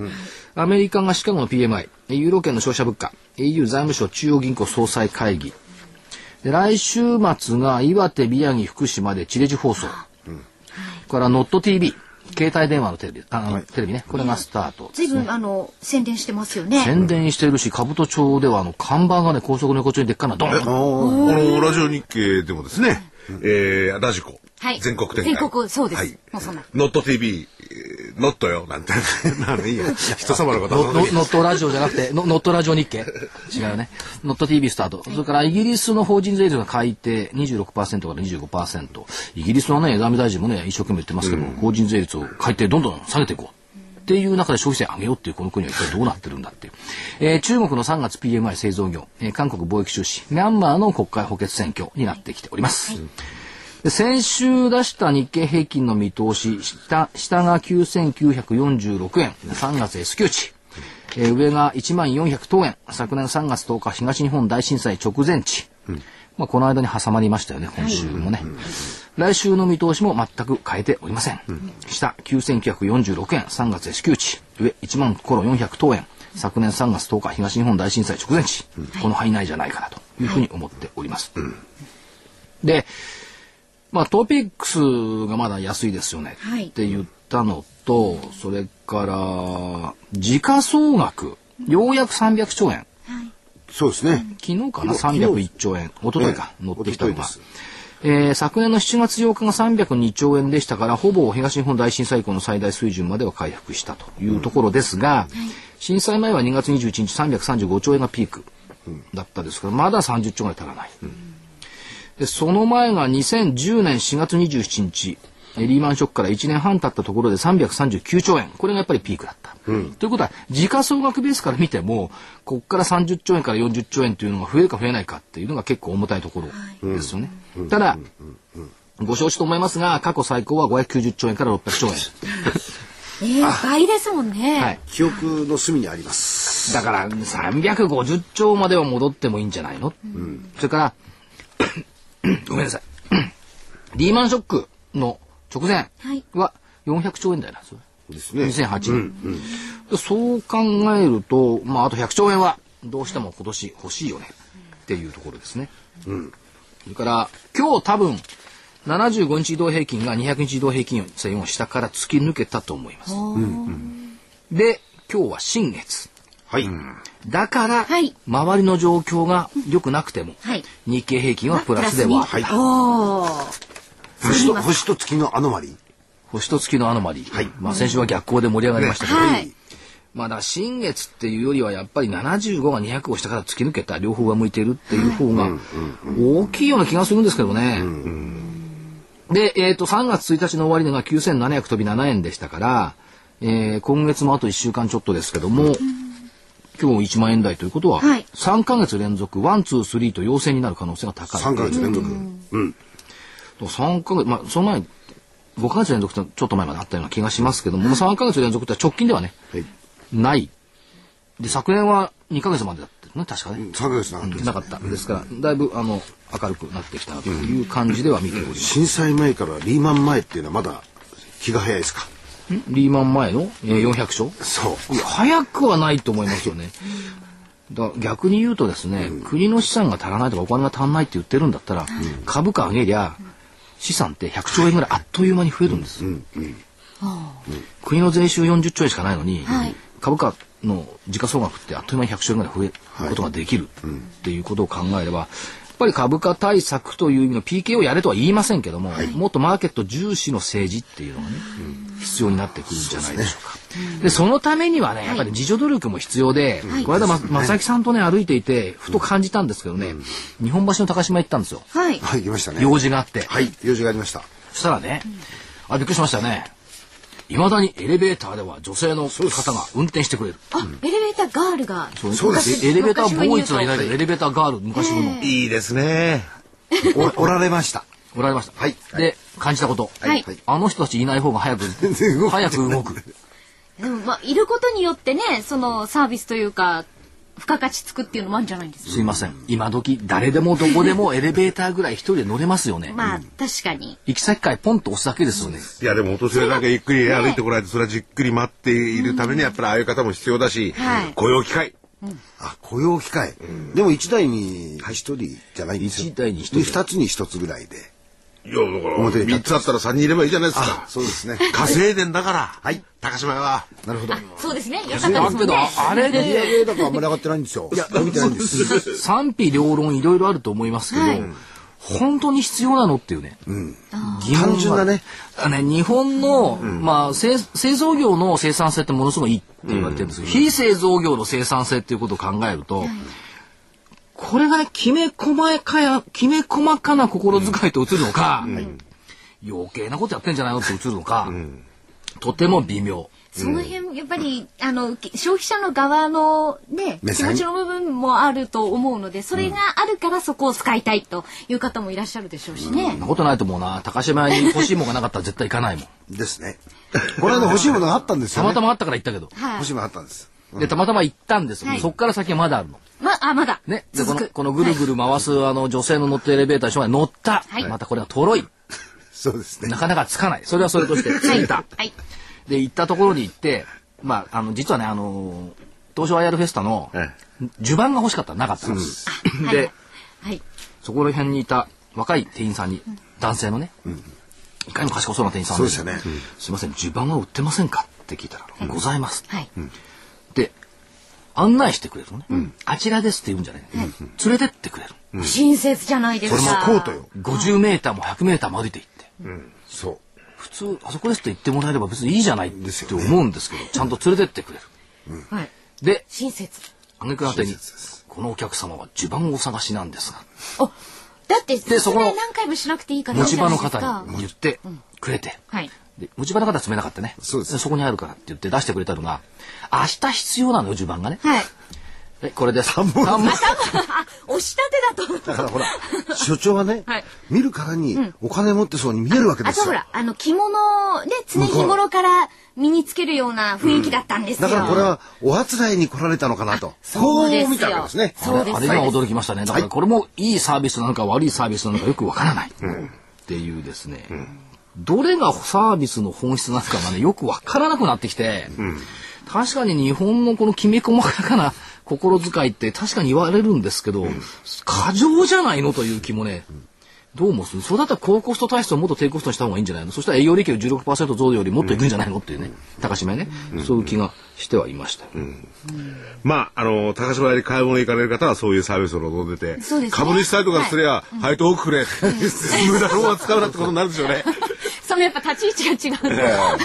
Speaker 1: アメリカがシカゴの PMI、ユーロ圏の消費者物価、EU 財務省中央銀行総裁会議。で来週末が岩手、宮城、福島で地デジ放送。これからノット TV、携帯電話のテレビ、あの、テレビね、これがスタート。
Speaker 2: ずいぶん、あの、宣伝してますよね。
Speaker 1: 宣伝してるし、兜町ではあの、看板がね、高速の横丁にでっかなドーンと
Speaker 4: あの、ラジオ日経でもですね、えー、ラジコ。
Speaker 2: はい
Speaker 4: 全国展開。
Speaker 2: 全国そうです
Speaker 4: はい
Speaker 2: もうそんな。
Speaker 4: ノット TV、えーノットよ、なんて。(laughs) なのいいよ。(laughs) 人様のこと
Speaker 1: ノットラジオじゃなくて、ノノットラジオ日経違うね。ノット TV スタート。それからイギリスの法人税率が改定26%から25%。イギリスのね、財務大臣もね、一生懸命言ってますけど、法人税率を改定どんどん下げていこう。っていう中で消費税上げようっていうこの国は一体どうなってるんだっていう。えー中国の3月 PMI 製造業、えー韓国貿易収支、ミャンマーの国会補欠選挙になってきております。で先週出した日経平均の見通し、下下が9946円、3月 S q 値。えー上が1万400等円。昨年3月10日東日本大震災直前値。まあ、この間に挟まりましたよね、今週もね。来週の見通しも全く変えておりません。下9946円、3月 S q 値。上1万頃400等円。昨年3月10日東日本大震災直前値。この範囲内じゃないかなというふうに思っております。で、まあ、トピックスがまだ安いですよね
Speaker 2: はい
Speaker 1: って言ったのと、それから、時価総額、ようやく300兆円。
Speaker 3: そうですね。
Speaker 1: 昨日かな？
Speaker 3: 昨日
Speaker 1: 301兆円。一昨日か、
Speaker 3: ええ
Speaker 1: 乗ってきたのが。えー昨年の7月8日が302兆円でしたから、ほぼ東日本大震災以降の最大水準までは回復したというところですが、震災前は2月21日335兆円がピークだったですから、まだ30兆円足らない。でその前が2010年4月27日、えリーマンショックから1年半経ったところで339兆円。これがやっぱりピークだった。ということは、時価総額ベースから見ても、ここから30兆円から40兆円というのが増えるか増えないかっていうのが結構重たいところですよね。ただ、ご承知と思いますが、過去最高は590兆円から600兆円。(laughs)
Speaker 2: えー、倍ですもんね。
Speaker 1: はい。
Speaker 3: 記憶の隅にあります。
Speaker 1: だから、350兆までは戻ってもいいんじゃないの、それから、ごめんなさい。リーマンショックの直前
Speaker 2: はい
Speaker 1: は400兆円台なんですよ。
Speaker 3: ですね。
Speaker 1: 2008年、でそう考えると、まあ、あと100兆円はどうしても今年欲しいよねっていうところですね。それから今日多分75日移動平均が200日移動平均線を下から突き抜けたと思います。で今日は新月。
Speaker 3: はい。
Speaker 1: だから、
Speaker 2: はい。
Speaker 1: 周りの状況が良くなくても、
Speaker 2: はい。
Speaker 1: 日経平均はプラスでは、
Speaker 3: はい。
Speaker 2: おー。
Speaker 3: 星と、星と月のアノマリー。
Speaker 1: 星と月のアノマリー、まあ、先週は逆行で盛り上がりましたけど、
Speaker 2: はい。
Speaker 1: まあだ新月っていうよりはやっぱり75が200を下から突き抜けた両方が向いているっていう方が大きいような気がするんですけどね。で、えっ、と、3月1日の終値が9700飛び7円でしたから、えー今月もあと1週間ちょっとですけども、今日1万円台ということは、
Speaker 2: はい
Speaker 1: 3ヶ月連続、 one、two、threeと陽線になる可能性が高い。
Speaker 3: 3ヶ月連続。うん。
Speaker 1: 3ヶ月、まあ、その前に、5ヶ月連続ってちょっと前まであったような気がしますけども、まあ3ヶ月連続って直近ではね、
Speaker 3: はい。
Speaker 1: ない。で、昨年は2ヶ月までだったよね、確かね。
Speaker 3: 3ヶ月なかったです
Speaker 1: なかった。ですから、だいぶ、あの、明るくなってきたなという感じでは見ております。
Speaker 3: 震災前からリーマン前っていうのはまだ気が早いですか？
Speaker 1: リーマン前の、えー400勝
Speaker 3: そう。
Speaker 1: 早くはないと思いますよね。だ逆に言うとですね、国の資産が足らないとかお金が足んないって言ってるんだったら、株価上げりゃ、資産って100兆円ぐらいあっという間に増えるんです。国の税収40兆円しかないのに、
Speaker 2: はい。
Speaker 1: 株価の時価総額ってあっという間に100兆円ぐらい増えることができるっていうことを考えれば、ぱり株価対策という意味の PK をやれとは言いませんけども、もっとマーケット重視の政治っていうのがね、必要になってくるんじゃないでしょうか。で、そのためにはね、やっぱり自助努力も必要で、この間、ま、正木さんとね、歩いていて、ふと感じたんですけどね、日本橋の高島行ったんですよ。
Speaker 2: はい
Speaker 3: はい、来ましたね。
Speaker 1: 用事があって。
Speaker 3: はい、用事がありました。
Speaker 1: そしたらね、あ、びっくりしましたよね。いまだにエレベーターでは女性の方が運転してくれる。
Speaker 2: あエレベーターガールが
Speaker 3: そうです
Speaker 1: エレベーターボーイズはいないけど、
Speaker 2: 昔
Speaker 1: エレベーターガール、昔風の、
Speaker 4: いいですね。
Speaker 3: お (laughs) おられました。
Speaker 1: おられました。
Speaker 3: はい
Speaker 1: で、感じたこと。
Speaker 2: はい
Speaker 1: あの人たちいない方が早く
Speaker 3: 然動、く
Speaker 1: 早く動く。
Speaker 2: でもまあいることによってねそのサービスというか付加価値つくっていうのもあるんじゃないんですか？
Speaker 1: すいません。今時、誰でもどこでも (laughs) エレベーターぐらい一人で乗れますよね。
Speaker 2: まあ確かに
Speaker 1: 行き先からポンと押すだけですよね。
Speaker 4: いやでもお年寄りだけゆっくり歩いてこないとそれはじっくり待っているためにやっぱりああいう方も必要だし、
Speaker 2: はい
Speaker 4: 雇用機会。
Speaker 3: あ、雇用機会。でも一台に一人じゃないんですよ。
Speaker 1: 一台に一人
Speaker 3: 二つに一つぐらいで。
Speaker 4: いやだから
Speaker 3: 表に立
Speaker 4: 三つあったら三人いればいいじゃないです
Speaker 3: あ
Speaker 4: か、。
Speaker 3: そうですね。
Speaker 4: 稼いでんだから。
Speaker 3: はい。
Speaker 4: 高島屋は。
Speaker 3: なるほど。
Speaker 2: そうですねよかったですもんね
Speaker 1: あれ
Speaker 3: 売り
Speaker 1: で、
Speaker 3: 上高あんまり上がってないんですよ。いや、伸びてないんです。
Speaker 1: 賛否両論いろいろあると思いますけど、
Speaker 2: はい
Speaker 1: 本当に必要なのっていうね。疑問が
Speaker 3: 単純なね。
Speaker 1: あね、日本の、まあ製、製造業の生産性ってものすごいいいって言われてるんですけど、非製造業の生産性っていうことを考えると、これがきめ細かや、きめ細かな心遣いと映るのか、余計なことやってんじゃないのって映るのか、とても微妙。
Speaker 2: その辺やっぱりあのき消費者の側のね気持ちの部分もあると思うのでそれがあるからそこを使いたいという方もいらっしゃるでしょうしね
Speaker 1: そんなことないと思うな。高島屋に欲しいものがなかったら絶対行かないもん。
Speaker 3: ですね。この間欲しいものがあったんですよ、ね。
Speaker 1: たまたまあったから行ったけど。
Speaker 2: はい
Speaker 3: 欲しいものがあったんです。
Speaker 1: で、たまたま行ったんですよ。
Speaker 2: はい
Speaker 1: そっから先はまだあるの。
Speaker 2: まあまだ。
Speaker 1: ね。で、この、このぐるぐる回す、あの、女性の乗ってるエレベーターに人が乗った。
Speaker 2: はい。
Speaker 1: またこれがとろい。(laughs)
Speaker 3: そうですね。
Speaker 1: なかなかつかない。それはそれとして。ついた。
Speaker 2: はい。
Speaker 1: で、行ったところに行って、まあ、あの、実はね、あのー東証 IR フェスタの
Speaker 4: え
Speaker 1: 襦袢が欲しかったらなかったんです。で、
Speaker 2: はい。
Speaker 1: そこら辺にいた若い店員さんに、男性のね、いかにも賢そうな店員さん
Speaker 3: そうでしたね。
Speaker 1: すいません、襦袢は売ってませんか？って聞いたら、ございます。
Speaker 2: はい。
Speaker 1: で、案内してくれるのね。あちらですって言うんじゃない、連れてってくれる。
Speaker 2: 親切じゃないです
Speaker 3: これも
Speaker 2: か
Speaker 3: コートよ。
Speaker 1: 50メーターも100メーターも歩いて行って。
Speaker 3: そう。
Speaker 1: 普通、あそこですって言ってもらえれば別にいいじゃないって思うんですけど、ちゃんと連れてってくれる。
Speaker 2: はい。
Speaker 1: で、
Speaker 2: 親切。
Speaker 1: 挙句の果てにこのお客様は襦袢をお探しなんですが、
Speaker 2: あだって
Speaker 1: でそこの
Speaker 2: 何回もしなくていいからいい
Speaker 1: 持ち場の方に言ってくれて、
Speaker 2: はい
Speaker 1: で持ち場の方は詰めなかったね。
Speaker 3: そうです
Speaker 1: そこにあるからって言って出してくれたのが、明日必要なのよ、襦袢がね。
Speaker 2: はい
Speaker 1: え、これです。3本。
Speaker 2: あ押したてだと
Speaker 3: だからほら、所長はね、(laughs)
Speaker 2: はい
Speaker 3: 見るからにお金持ってそうに見えるわけですよ。
Speaker 2: あとほらあの着物で常日頃から身につけるような雰囲気だったんですよ、
Speaker 3: だからこれはおあつらいに来られたのかなと。
Speaker 2: そうですよ
Speaker 3: こう見たわけですね。
Speaker 2: そうです
Speaker 1: あれが驚きましたね。だからこれもいいサービスなのか悪いサービスなのかよくわからない。っていうですね。どれがサービスの本質なのかがね、よくわからなくなってきて、確かに日本のこのきめ細かな (laughs) 心遣いって確かに言われるんですけど、過剰じゃないのという気もね、どうもす？るそうだったら高コスト体質をもっと低コストにした方がいいんじゃないの？そしたら営業利益を16%増よりもっといくんじゃないの？っていうね、高島屋ね、そういう気がしてはいました。よ。
Speaker 4: まあ、あの、高島屋に買い物行かれる方はそういうサービスを望んでて、
Speaker 2: そうですね。
Speaker 4: 株主さえとかすりゃ、配当多くくれ、無駄なものは使うなってことになるんでしょうね。
Speaker 2: そのやっぱ立ち位置が違うんだ。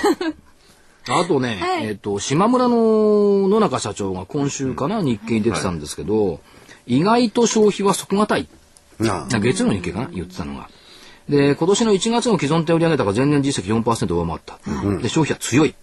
Speaker 1: あとね、
Speaker 2: はい
Speaker 1: えっ、と、島村の野中社長が今週かな、日経に出てたんですけど、意外と消費は底堅い。月曜の日経かな言ってたのが。で、今年の1月の既存店売上高が前年実績4%上回った。で、消費は強い。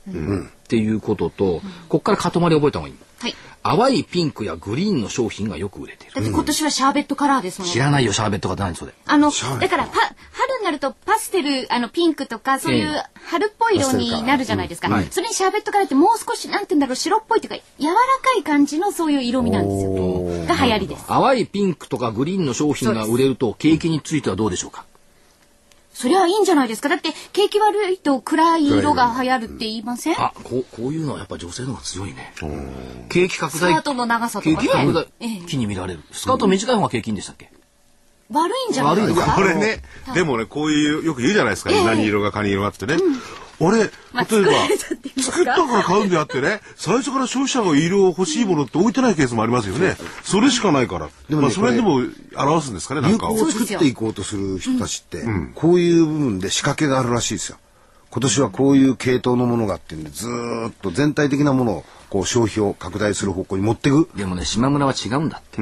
Speaker 1: っていうことと、ここから塊覚えた方がいい。
Speaker 2: はい。
Speaker 1: 淡いピンクやグリーンの商品がよく売れている。
Speaker 2: だって今年はシャーベットカラーですもん。
Speaker 1: 知らないよ、シャーベットが何それ。
Speaker 2: あの、だからパ、春になるとパステル、あの、ピンクとか、そうい
Speaker 1: え
Speaker 2: う春っぽい色になるじゃないですか。
Speaker 1: はい
Speaker 2: それにシャーベットカラーってもう少し、なんて言うんだろう、白っぽいというか、柔らかい感じのそういう色味なんですよ。が流行りです。
Speaker 1: 淡いピンクとかグリーンの商品が売れると、景気についてはどうでしょうか？
Speaker 2: それはいいんじゃないですか。だって、景気悪いと暗い色が流行るって言いません？
Speaker 1: あ、こう、こういうのはやっぱ女性の方が強いね。景気拡大
Speaker 2: スカー。トの長さと
Speaker 1: 景
Speaker 2: かね。
Speaker 1: 気拡大
Speaker 2: ええ
Speaker 1: 期に見られる。スカート短い方が景気いいんでしたっけ？
Speaker 2: 悪いんじゃないですか。
Speaker 4: これね、でもね、こういう、よく言うじゃないですか。何色がカニ色があってね。俺、例え
Speaker 2: まあ
Speaker 4: ば
Speaker 2: 作っ
Speaker 4: たから買うんであってね、最初から消費者が色欲しいものって置いてないケースもありますよね。それしかないから。
Speaker 3: でもね
Speaker 4: まあ、それでも表すんですかね、なんか。
Speaker 3: を作っていこうとする人たちって、こういう部分で仕掛けがあるらしいですよ。今年はこういう系統のものがあってんで、ずーっと全体的なものをこう消費を拡大する方向に持っていく。
Speaker 1: でもね、島村は違うんだって。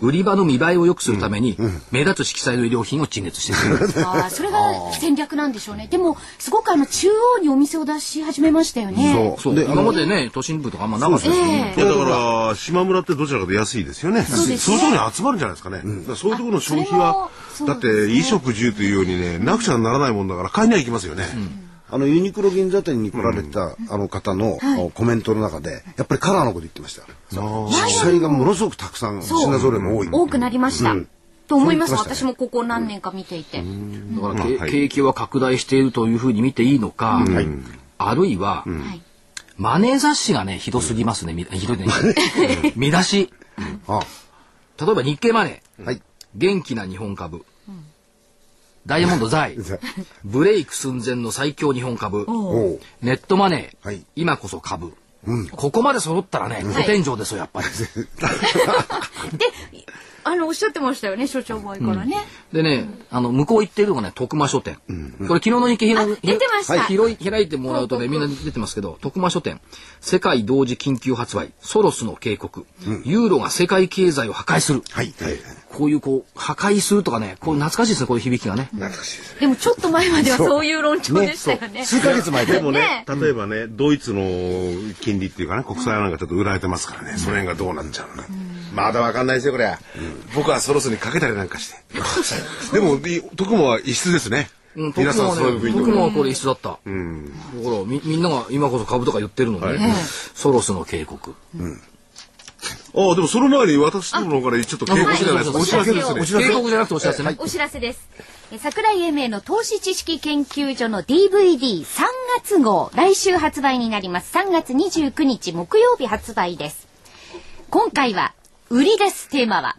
Speaker 1: 売り場の見栄えを良くするために、目立つ色彩の衣料品を陳列してる。(laughs)
Speaker 2: あーそれが戦略なんでしょうね。でも、すごくあの、中央にお店を出し始めましたよね。
Speaker 1: そう。
Speaker 3: で
Speaker 1: 今までね、都心部とかあんまなかったですよね。
Speaker 2: え
Speaker 4: いやだから島村ってどちらかと安いですよね。
Speaker 2: そうですね
Speaker 4: いうところに集まるんじゃないですかね。だからそういうところの消費はだって衣食住というようにねなくちゃならないもんだから買いには行きますよね。
Speaker 3: あのユニクロ銀座店に来られた、あの方の、コメントの中でやっぱりカラーのこと言ってました。色彩がものすごくたくさん品揃えも多い。
Speaker 2: 多くなりました。
Speaker 3: うん。
Speaker 2: と思います。
Speaker 3: ね。
Speaker 2: 私もここ何年か見ていて。
Speaker 1: だから、け
Speaker 4: まあはい。
Speaker 1: 景気は拡大しているというふうに見ていいのか、あるいは、
Speaker 2: はい。
Speaker 1: マネー雑誌がね、ひどすぎますね。み (laughs) ひどいね。見出し。
Speaker 3: あ。
Speaker 1: 例えば日経マネー。
Speaker 3: はい。
Speaker 1: 元気な日本株。ダイヤモンド財。(laughs) ブレイク寸前の最強日本株。ネットマネー。
Speaker 3: はい
Speaker 1: 今こそ株。ここまで揃ったらね、古天井ですよ、やっぱり。(laughs)
Speaker 2: で、あの、おっしゃってましたよね、所長前からね。
Speaker 1: でね、あの、向こう行ってるのがね、徳間書店。これ昨日の日経ひら
Speaker 2: 出てました。
Speaker 1: はい広い開いてもらうとね、みんな出てますけど、徳間書店、世界同時緊急発売、ソロスの警告、ユーロが世界経済を破壊する。
Speaker 3: はいはい
Speaker 1: こういうこう、破壊するとかね、こう懐かしいですね、こういう響きがね。
Speaker 3: 懐かしいですね。
Speaker 2: でもちょっと前まではそう。いう論調でしたよね。
Speaker 3: 数ヶ月前で。
Speaker 4: でもね、例えばね、ドイツの金利っていうかね、国債なんかちょっと売られてますからね、その辺がどうなっちゃうのか。まだわかんないですよ、これ。僕はそろそろにかけたりなんかして。でも、い徳間は異質ですね。
Speaker 1: うん、
Speaker 4: 皆さんそうい
Speaker 1: これ一緒だった。だからみ、みんなが今こそ株とか言ってるのに、ねソロスの警告。
Speaker 4: ああ、でもその前に私どもの方からちょっと警告じゃないですか。
Speaker 1: あ
Speaker 4: お知らせですね。
Speaker 1: 警告じゃなくてお知らせね。
Speaker 2: お知らせです。え桜井英明の投資知識研究所の DVD3 月号、来週発売になります。3月29日木曜日発売です。今回は、売りです、テーマは。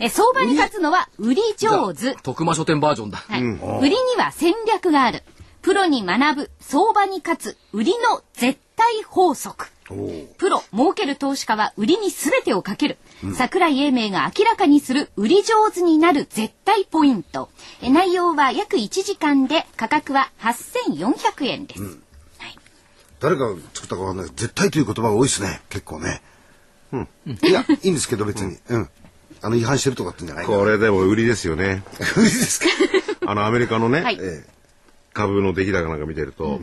Speaker 2: え (laughs) 相場に勝つのは売り上手。
Speaker 1: 徳間書店バージョンだ。
Speaker 2: はい、売りには戦略がある。プロに学ぶ、相場に勝つ、売りの絶対法則。プロ、儲ける投資家は売りに全てをかける。桜井英明が明らかにする売り上手になる絶対ポイント。え内容は約1時間で価格は8400円です。
Speaker 3: 誰が作ったかわかんない絶対という言葉が多いですね結構ねいやいいんですけど別に。うん。あの違反してるとかってんじゃない
Speaker 4: これでも売りですよね。
Speaker 3: 無理ですか？(laughs)
Speaker 4: あの、アメリカのね、
Speaker 2: はい。
Speaker 3: え
Speaker 4: 株の出来高なんか見てると、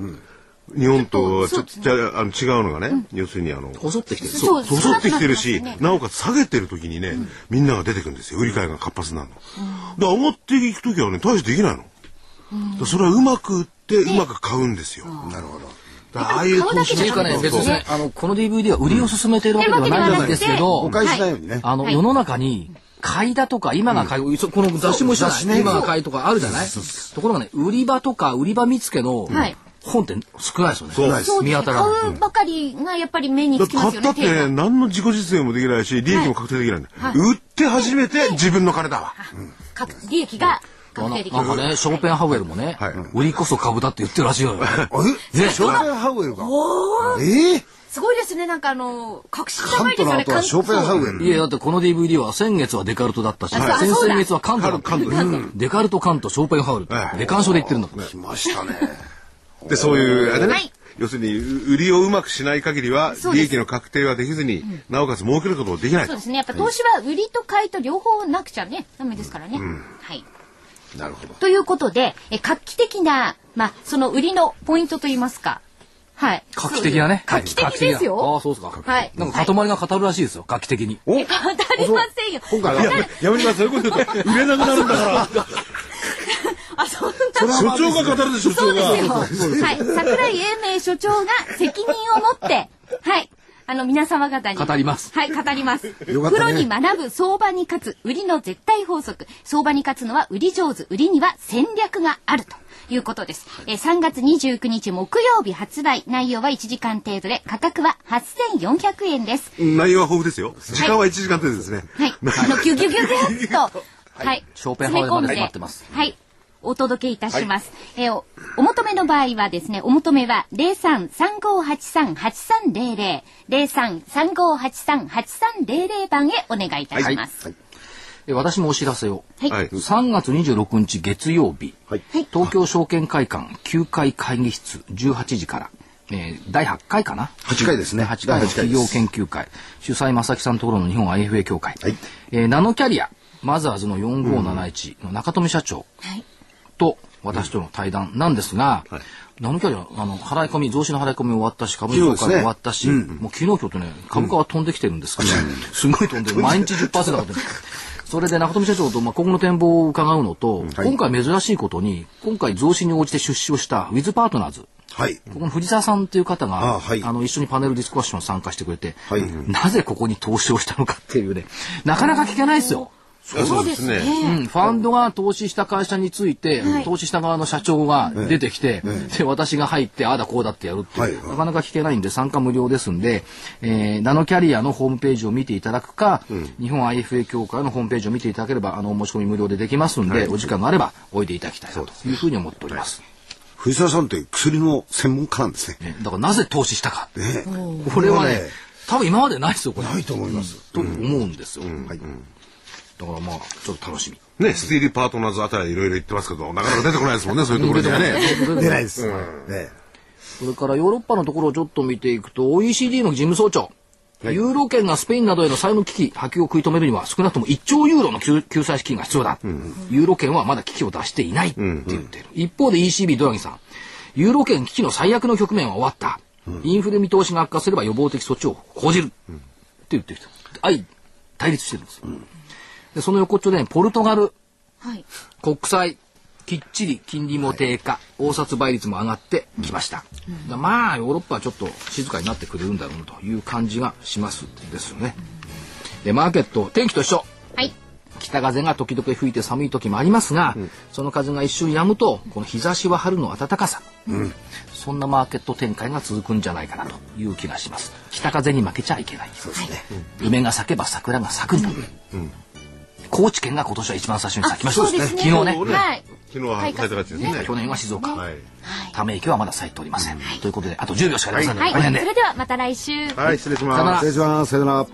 Speaker 4: 日本とはちょっと
Speaker 2: そう
Speaker 4: じゃああの違うのがね、要するにあの、
Speaker 1: 細ってきてる。
Speaker 2: そう
Speaker 4: 細ってきてるし、
Speaker 2: な
Speaker 4: おかつ下げてる時にね、みんなが出てくるんですよ。売り買いが活発になるの。で、上がっていく時はね、大してできないの。だからそれはうまく売って、うまく買うんですよ。
Speaker 3: なるほど
Speaker 4: ああいう
Speaker 2: 買うだけじゃ
Speaker 1: っていうかね、別にね、あの、この DVD は売りを進めているわけではないんですけ
Speaker 2: うん
Speaker 1: ど
Speaker 3: 誤、解しないようにね
Speaker 1: あの、
Speaker 2: はい
Speaker 1: 世の中に、買いだとか、今が買い、そこの雑誌も一緒だ。
Speaker 3: 雑誌ね。
Speaker 1: 今が買いとかあるじゃない？ところがね、売り場とか売り場見つけの
Speaker 2: はい。
Speaker 1: 本って少ないですよね。
Speaker 4: そう。
Speaker 2: ですね
Speaker 1: 見当たらない。
Speaker 2: 買うばかりがやっぱり目に
Speaker 4: だ
Speaker 2: つきますよね。
Speaker 4: 買ったって何の自己実現もできないし利益も確定できないんだ、売って初めて自分の金だわ、
Speaker 2: か利益が。
Speaker 1: なんかね、ショーペンハウエルもね、
Speaker 4: はい。
Speaker 1: 売りこそ株だって言ってるらしいよ。
Speaker 3: えショーペンハウエルが？ええ？
Speaker 2: すごいですね。なんかあの、確信
Speaker 3: カン
Speaker 2: 高いですよね。
Speaker 3: ショーペンハウエル。
Speaker 1: いや、だってこの DVD は先月はデカルトだったし、
Speaker 2: あ
Speaker 1: 先
Speaker 2: そうだ。
Speaker 1: 々月はカント。だった。
Speaker 4: カント。です
Speaker 1: デカルト、カント、ショーペンハウエル
Speaker 4: え。え
Speaker 1: デカンショで言ってるんだから。
Speaker 3: 来ましたね。
Speaker 4: でそういうあれね、
Speaker 2: はい。
Speaker 4: 要するに売りをうまくしない限りは利益の確定はできずに、なおかつ儲けることもできないと。
Speaker 2: そうですね。やっぱ投資は売りと買いと両方なくちゃね、ダメですからね。はい。
Speaker 3: なるほど
Speaker 2: ということで、え画期的な、まあ、その売りのポイントといいますか。はい。
Speaker 1: 画期的なね。
Speaker 2: 画期的です
Speaker 1: 画期的なああ、
Speaker 2: よ。
Speaker 1: そうですか。
Speaker 2: はい
Speaker 1: なんか塊が語るらしいですよ、画期的に。
Speaker 3: お？
Speaker 2: 語りませんよ。
Speaker 3: 今回は
Speaker 4: やめてくださいそういうこと言うと売れなくなるんだから
Speaker 2: あ、そんな。
Speaker 4: 所長が語るで所長が
Speaker 2: はい。桜井英明所長が責任を持って、はい。あの、皆様方に。
Speaker 1: 語ります
Speaker 2: はい、語ります。
Speaker 3: よかったね
Speaker 2: プロに学ぶ相場に勝つ、売りの絶対法則。相場に勝つのは売り上手、売りには戦略があると。いうことです。えー3月29日木曜日発売。内容は1時間程度で、価格は8400円です。
Speaker 4: 内容は豊富ですよ時間は1時間程度ですね、
Speaker 2: はい。あの、ギュギュギュギュッと、はい。
Speaker 1: ショーペンハウエルまで待ってます
Speaker 2: はい。お届けいたします。えーお、お求めの場合はですね、お求めは03-3583-8300、03-3583-8300番へお願いいたします。
Speaker 1: え私もお知らせを。
Speaker 2: はい。
Speaker 4: はい。
Speaker 1: 3月26日月曜日、
Speaker 3: はい。
Speaker 1: 東京証券会館9階会議室18時から、えー第8回かな
Speaker 3: ？8回ですね。
Speaker 1: 8回。の企業研究会。主催正木さんのところの日本 IFA 協会、
Speaker 3: はい。
Speaker 1: えーナノキャリアマザーズの4571の中富社長。
Speaker 2: はい。
Speaker 1: と私との対談なんですが、ナノキャリアあの払い込み増資の払い込み終わったし株主総会も終わったし、もう昨日今日とね株価は飛んできてるんですけど、すごい飛んでる。毎日10%上がってるそれで中富社長と、まあ、今後の展望を伺うのと、今回珍しいことに今回増資に応じて出資をしたウィズパートナーズ。
Speaker 3: はい。
Speaker 1: ここの藤沢さんという方が
Speaker 3: あはい。
Speaker 1: あの一緒にパネルディスカッション参加してくれて、
Speaker 3: はい。
Speaker 1: なぜここに投資をしたのかっていうねなかなか聞けないですよ。
Speaker 4: そうですね。
Speaker 1: うん、ファンドが投資した会社について、
Speaker 2: はい。
Speaker 1: 投資した側の社長が出てきて、で私が入ってああだこうだってやるっていう、
Speaker 3: はい。
Speaker 1: なかなか聞けないんで参加無料ですんで、えーナノキャリアのホームページを見ていただくか、日本 IFA 協会のホームページを見ていただければあのお申し込み無料でできますんで、お時間があればおいでいただきたいなというふうに思っております。
Speaker 3: 藤沢さんって薬の専門家なんですね。
Speaker 1: ねだからなぜ投資したか、
Speaker 3: ね。
Speaker 1: これはね
Speaker 3: ね
Speaker 1: 多分今までないですよこれ。
Speaker 3: ないと思います。
Speaker 1: と思うんですよ。
Speaker 3: はい
Speaker 1: だからまあちょっと楽しみ。
Speaker 4: ねスティールパートナーズあたりいろいろ言ってますけどなかなか出てこないですもんねそういうところにはね。
Speaker 3: 出ないです。ね
Speaker 1: それからヨーロッパのところをちょっと見ていくと OECD の事務総長、ユーロ圏がスペインなどへの債務危機波及を食い止めるには少なくとも1兆ユーロの救救済資金が必要だ、ユーロ圏はまだ危機を脱していないって言ってる、一方で ECB ドラギさん。ユーロ圏危機の最悪の局面は終わった、インフレ見通しが悪化すれば予防的措置を講じる、って言ってる人。相対立してるんですよ、でその横っちょで、ポルトガル。
Speaker 2: はい。
Speaker 1: 国債きっちり金利も低下、応札倍率も上がってきました、だからまあヨーロッパはちょっと静かになってくれるんだろうなという感じがしますですよねでマーケット天気と一緒。
Speaker 2: はい。
Speaker 1: 北風が時々吹いて寒い時もありますが、その風が一瞬止むとこの日差しは春の暖かさ、そんなマーケット展開が続くんじゃないかなという気がします。北風に負けちゃいけない。そうですね、梅が咲けば桜が咲くんだ、高知県が今年は一番最初に咲きました。
Speaker 2: ね、
Speaker 1: 昨日ね。
Speaker 2: はい。
Speaker 4: 昨日は咲。
Speaker 1: 去年は静岡。ため息はまだ咲いておりません。ということで、あと10秒しかありませんので、
Speaker 2: それではまた来週。
Speaker 4: はい、失礼します。
Speaker 3: 失礼します。さよなら。